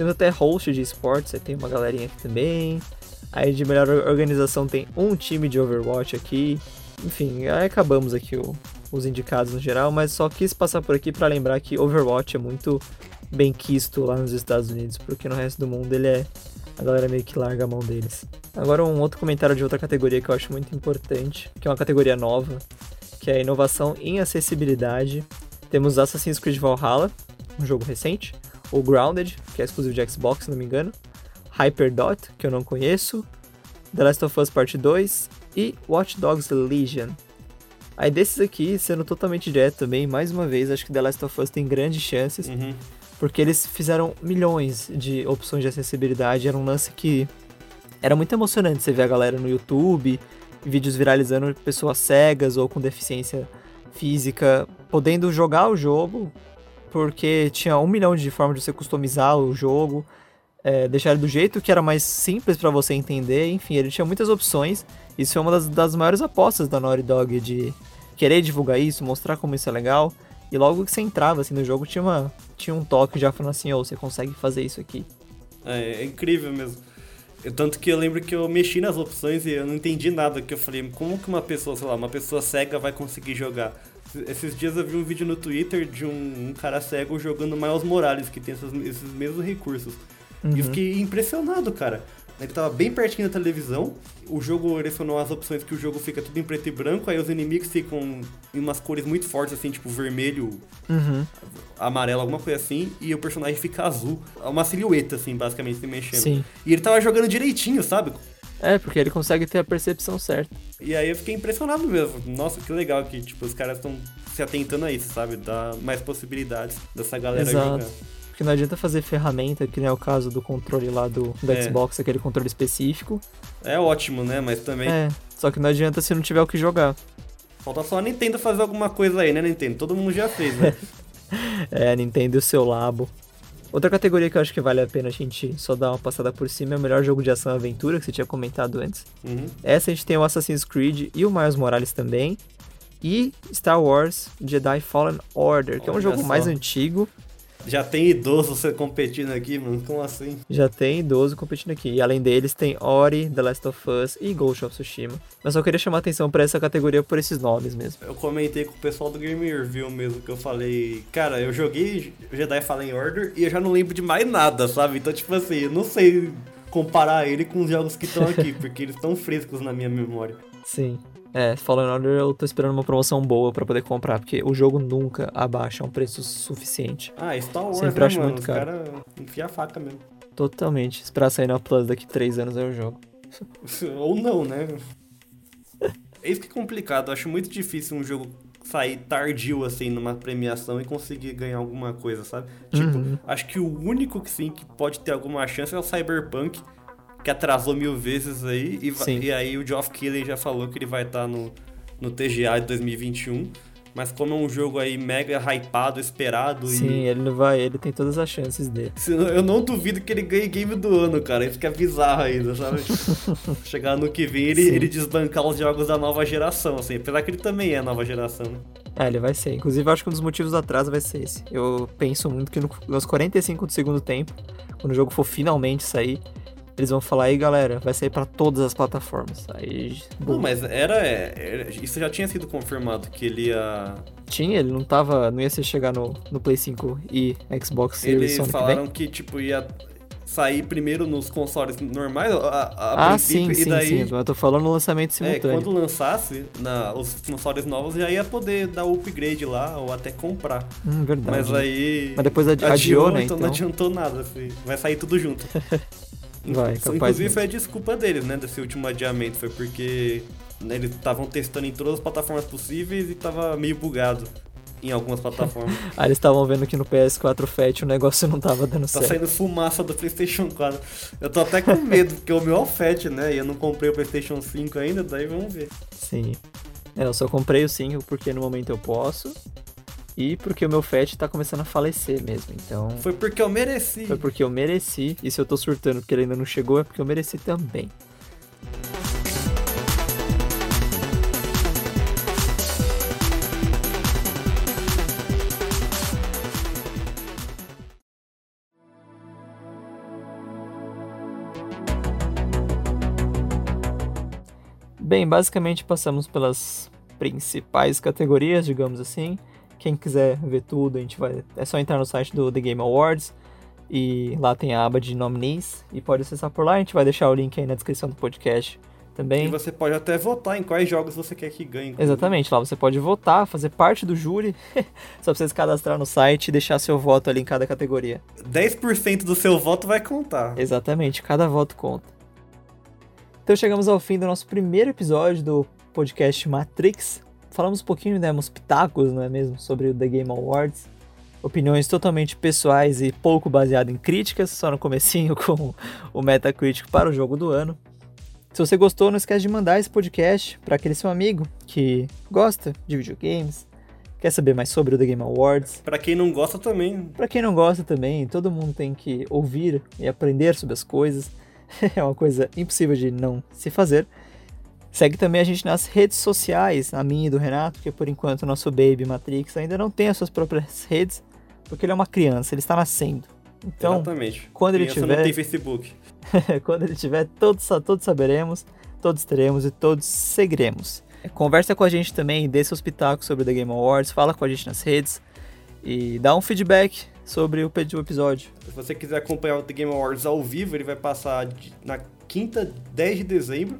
Temos até host de esportes, aí tem uma galerinha aqui também. Aí de melhor organização tem um time de Overwatch aqui. Enfim, aí acabamos aqui o, os indicados no geral, mas só quis passar por aqui para lembrar que Overwatch é muito bem quisto lá nos Estados Unidos, porque no resto do mundo ele é. A galera meio que larga a mão deles. Agora um outro comentário de outra categoria que eu acho muito importante, que é uma categoria nova, que é a inovação em acessibilidade. Temos Assassin's Creed Valhalla, um jogo recente, o Grounded, que é exclusivo de Xbox, se não me engano, Hyperdot, que eu não conheço, The Last of Us Part 2 e Watch Dogs Legion. Aí desses aqui, sendo totalmente direto também, mais uma vez, acho que The Last of Us tem grandes chances, Uhum. Porque eles fizeram milhões de opções de acessibilidade, era um lance que era muito emocionante você ver a galera no YouTube, vídeos viralizando pessoas cegas ou com deficiência física, podendo jogar o jogo, porque tinha um milhão de formas de você customizar o jogo, é, deixar ele do jeito que era mais simples para você entender, enfim, ele tinha muitas opções. Isso é uma das, das maiores apostas da Naughty Dog de querer divulgar isso, mostrar como isso é legal. E logo que você entrava assim no jogo tinha, uma, tinha um toque já falando assim, ô, você consegue fazer isso aqui. É, é incrível mesmo. Eu- tanto que eu lembro que eu mexi nas opções e eu não entendi nada, que eu falei, como que uma pessoa, sei lá, uma pessoa cega vai conseguir jogar? Esses dias eu vi um vídeo no Twitter de um, um cara cego jogando Miles Morales, que tem essas- esses mesmos recursos. E eu Uhum. fiquei impressionado, cara. Ele tava bem pertinho da televisão, o jogo direcionou as opções que o jogo fica tudo em preto e branco, aí os inimigos ficam em umas cores muito fortes, assim, tipo vermelho, Uhum. amarelo, alguma coisa assim, e o personagem fica azul. É uma silhueta, assim, basicamente, se mexendo. Sim. E ele tava jogando direitinho, sabe? É, porque ele consegue ter a percepção certa. E aí eu fiquei impressionado mesmo. Nossa, que legal que, tipo, os caras estão se atentando a isso, sabe? Dá mais possibilidades dessa galera Exato. jogar. Porque não adianta fazer ferramenta, que nem é o caso do controle lá do, do É. Xbox, aquele controle específico. É ótimo, né? Mas também É, só que não adianta se não tiver o que jogar. falta só a Nintendo fazer alguma coisa aí, né, Nintendo? Todo mundo já fez, né? [LAUGHS] É, Nintendo e o seu labo. Outra categoria que eu acho que vale a pena a gente só dar uma passada por cima é o melhor jogo de ação e aventura, que você tinha comentado antes. Uhum. Essa a gente tem o Assassin's Creed e o Miles Morales também. E Star Wars Jedi Fallen Order, que é um Olha jogo só. mais antigo. Já tem idoso você competindo aqui, mano. Como assim? Já tem 12 competindo aqui. E além deles, tem Ori, The Last of Us e Ghost of Tsushima. Mas só queria chamar a atenção pra essa categoria por esses nomes mesmo. Eu comentei com o pessoal do Game Review mesmo, que eu falei, cara, eu joguei Jedi Fallen Order e eu já não lembro de mais nada, sabe? Então, tipo assim, eu não sei comparar ele com os jogos que estão aqui, [LAUGHS] porque eles estão frescos na minha memória. Sim. É, Fallen Order eu tô esperando uma promoção boa pra poder comprar, porque o jogo nunca abaixa um preço suficiente. Ah, Star Wars, Sempre né, acho mano? muito Os caro. caras enfiam a faca mesmo. Totalmente. Esperar sair na Plus daqui 3 anos é o jogo. [LAUGHS] Ou não, né? É isso que é complicado. Eu acho muito difícil um jogo sair tardio, assim, numa premiação e conseguir ganhar alguma coisa, sabe? Tipo, Uhum. acho que o único que sim que pode ter alguma chance é o Cyberpunk, que atrasou mil vezes aí. E, Sim. e aí o Geoff Keighley já falou que ele vai estar no, no TGA de 2021. Mas como é um jogo aí mega hypado, esperado Sim, e... ele não vai, ele tem todas as chances dele. Eu não duvido que ele ganhe game do ano, cara. Isso que é bizarro ainda, sabe? [LAUGHS] Chegar no que vem, ele, Sim. ele desbancar os jogos da nova geração, assim. Apesar que ele também é nova geração, né? É, ele vai ser. Inclusive, acho que um dos motivos do atraso vai ser esse. Eu penso muito que no- nos 45 do segundo tempo, quando o jogo for finalmente sair, eles vão falar aí, galera, vai sair pra todas as plataformas. Aí. Não, bom, mas era, é, era- Isso já tinha sido confirmado, que ele ia. Tinha, ele não tava. Não ia ser chegar no, no Play 5 e Xbox Series Eles falaram que, tipo, ia sair primeiro nos consoles normais, a, a Ah, princípio, sim, e sim, daí. sim. Mas eu tô falando no lançamento É, simultâneo. quando lançasse na, os consoles novos, já ia poder dar o upgrade lá, ou até comprar. Hum, verdade. Mas aí. Mas depois adi- adiou, né? então, Então. não adiantou nada, assim. Vai sair tudo junto. [LAUGHS] Vai, capaz Inclusive mesmo. foi a desculpa deles, né, desse último adiamento. Foi porque né, eles estavam testando em todas as plataformas possíveis e tava meio bugado em algumas plataformas. Aí [LAUGHS] eles estavam vendo que no PS4 Fat o negócio não tava dando tá certo. saindo fumaça do PlayStation 4. Eu tô até com [LAUGHS] medo, porque o meu é o Fat, né? E eu não comprei o PlayStation 5 ainda, daí vamos ver. Sim. É, eu só comprei o 5 porque no momento eu posso e porque o meu fat tá começando a falecer mesmo. Então. Foi porque eu mereci. Foi porque eu mereci. E se eu tô surtando porque ele ainda não chegou, é porque eu mereci também. Bem, basicamente passamos pelas principais categorias, digamos assim. Quem quiser ver tudo, a gente vai. É só entrar no site do The Game Awards e lá tem a aba de nominees e pode acessar por lá. A gente vai deixar o link aí na descrição do podcast também. E você pode até votar em quais jogos você quer que ganhe. Exatamente, lá você pode votar, fazer parte do júri. [LAUGHS] Só você se cadastrar no site e deixar seu voto ali em cada categoria. 10% do seu voto vai contar. Exatamente, cada voto conta. Então chegamos ao fim do nosso primeiro episódio do podcast Matrix. Falamos um pouquinho, demos né, pitacos, não é mesmo, sobre o The Game Awards. Opiniões totalmente pessoais e pouco baseadas em críticas, só no comecinho [LAUGHS] com o Metacritic para o jogo do ano. Se você gostou, não esquece de mandar esse podcast para aquele seu amigo que gosta de videogames, quer saber mais sobre o The Game Awards. Para quem não gosta também. Para quem não gosta também, todo mundo tem que ouvir e aprender sobre as coisas. [LAUGHS] é uma coisa impossível de não se fazer. Segue também a gente nas redes sociais, a minha e do Renato, porque por enquanto o nosso Baby Matrix ainda não tem as suas próprias redes, porque ele é uma criança, ele está nascendo. Então, Exatamente. quando ele Criança tiver. não tem Facebook. [LAUGHS] Quando ele tiver, todos, todos saberemos, todos teremos e todos seguiremos. Conversa com a gente também, dê seus pitacos sobre The Game Awards, fala com a gente nas redes e dá um feedback sobre o episódio. Se você quiser acompanhar o The Game Awards ao vivo, ele vai passar na quinta, 10 de dezembro.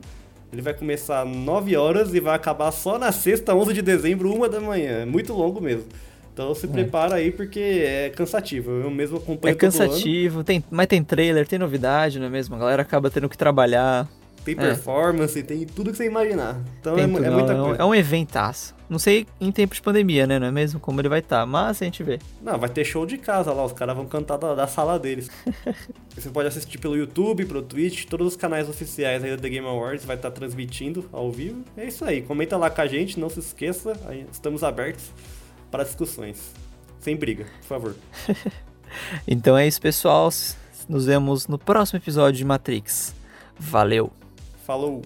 Ele vai começar 9 horas e vai acabar só na sexta, 11 de dezembro, 1 da manhã. É muito longo mesmo. Então se é. prepara aí porque é cansativo. Eu mesmo acompanho É cansativo, tem, mas tem trailer, tem novidade, não é mesmo? A galera acaba tendo que trabalhar. Tem performance, é. tem tudo que você imaginar. Então é, tudo, é, muita não, coisa. É um eventaço. Não sei em tempos de pandemia, né? Não é mesmo? Como ele vai estar, tá, mas a gente vê. Não, vai ter show de casa lá, os caras vão cantar da, da sala deles. [LAUGHS] você pode assistir pelo YouTube, pelo Twitch, todos os canais oficiais aí do The Game Awards vai estar tá transmitindo ao vivo. É isso aí, comenta lá com a gente, não se esqueça, estamos abertos para discussões. Sem briga, por favor. [LAUGHS] então é isso, pessoal. Nos vemos no próximo episódio de Matrix. Valeu! Falou!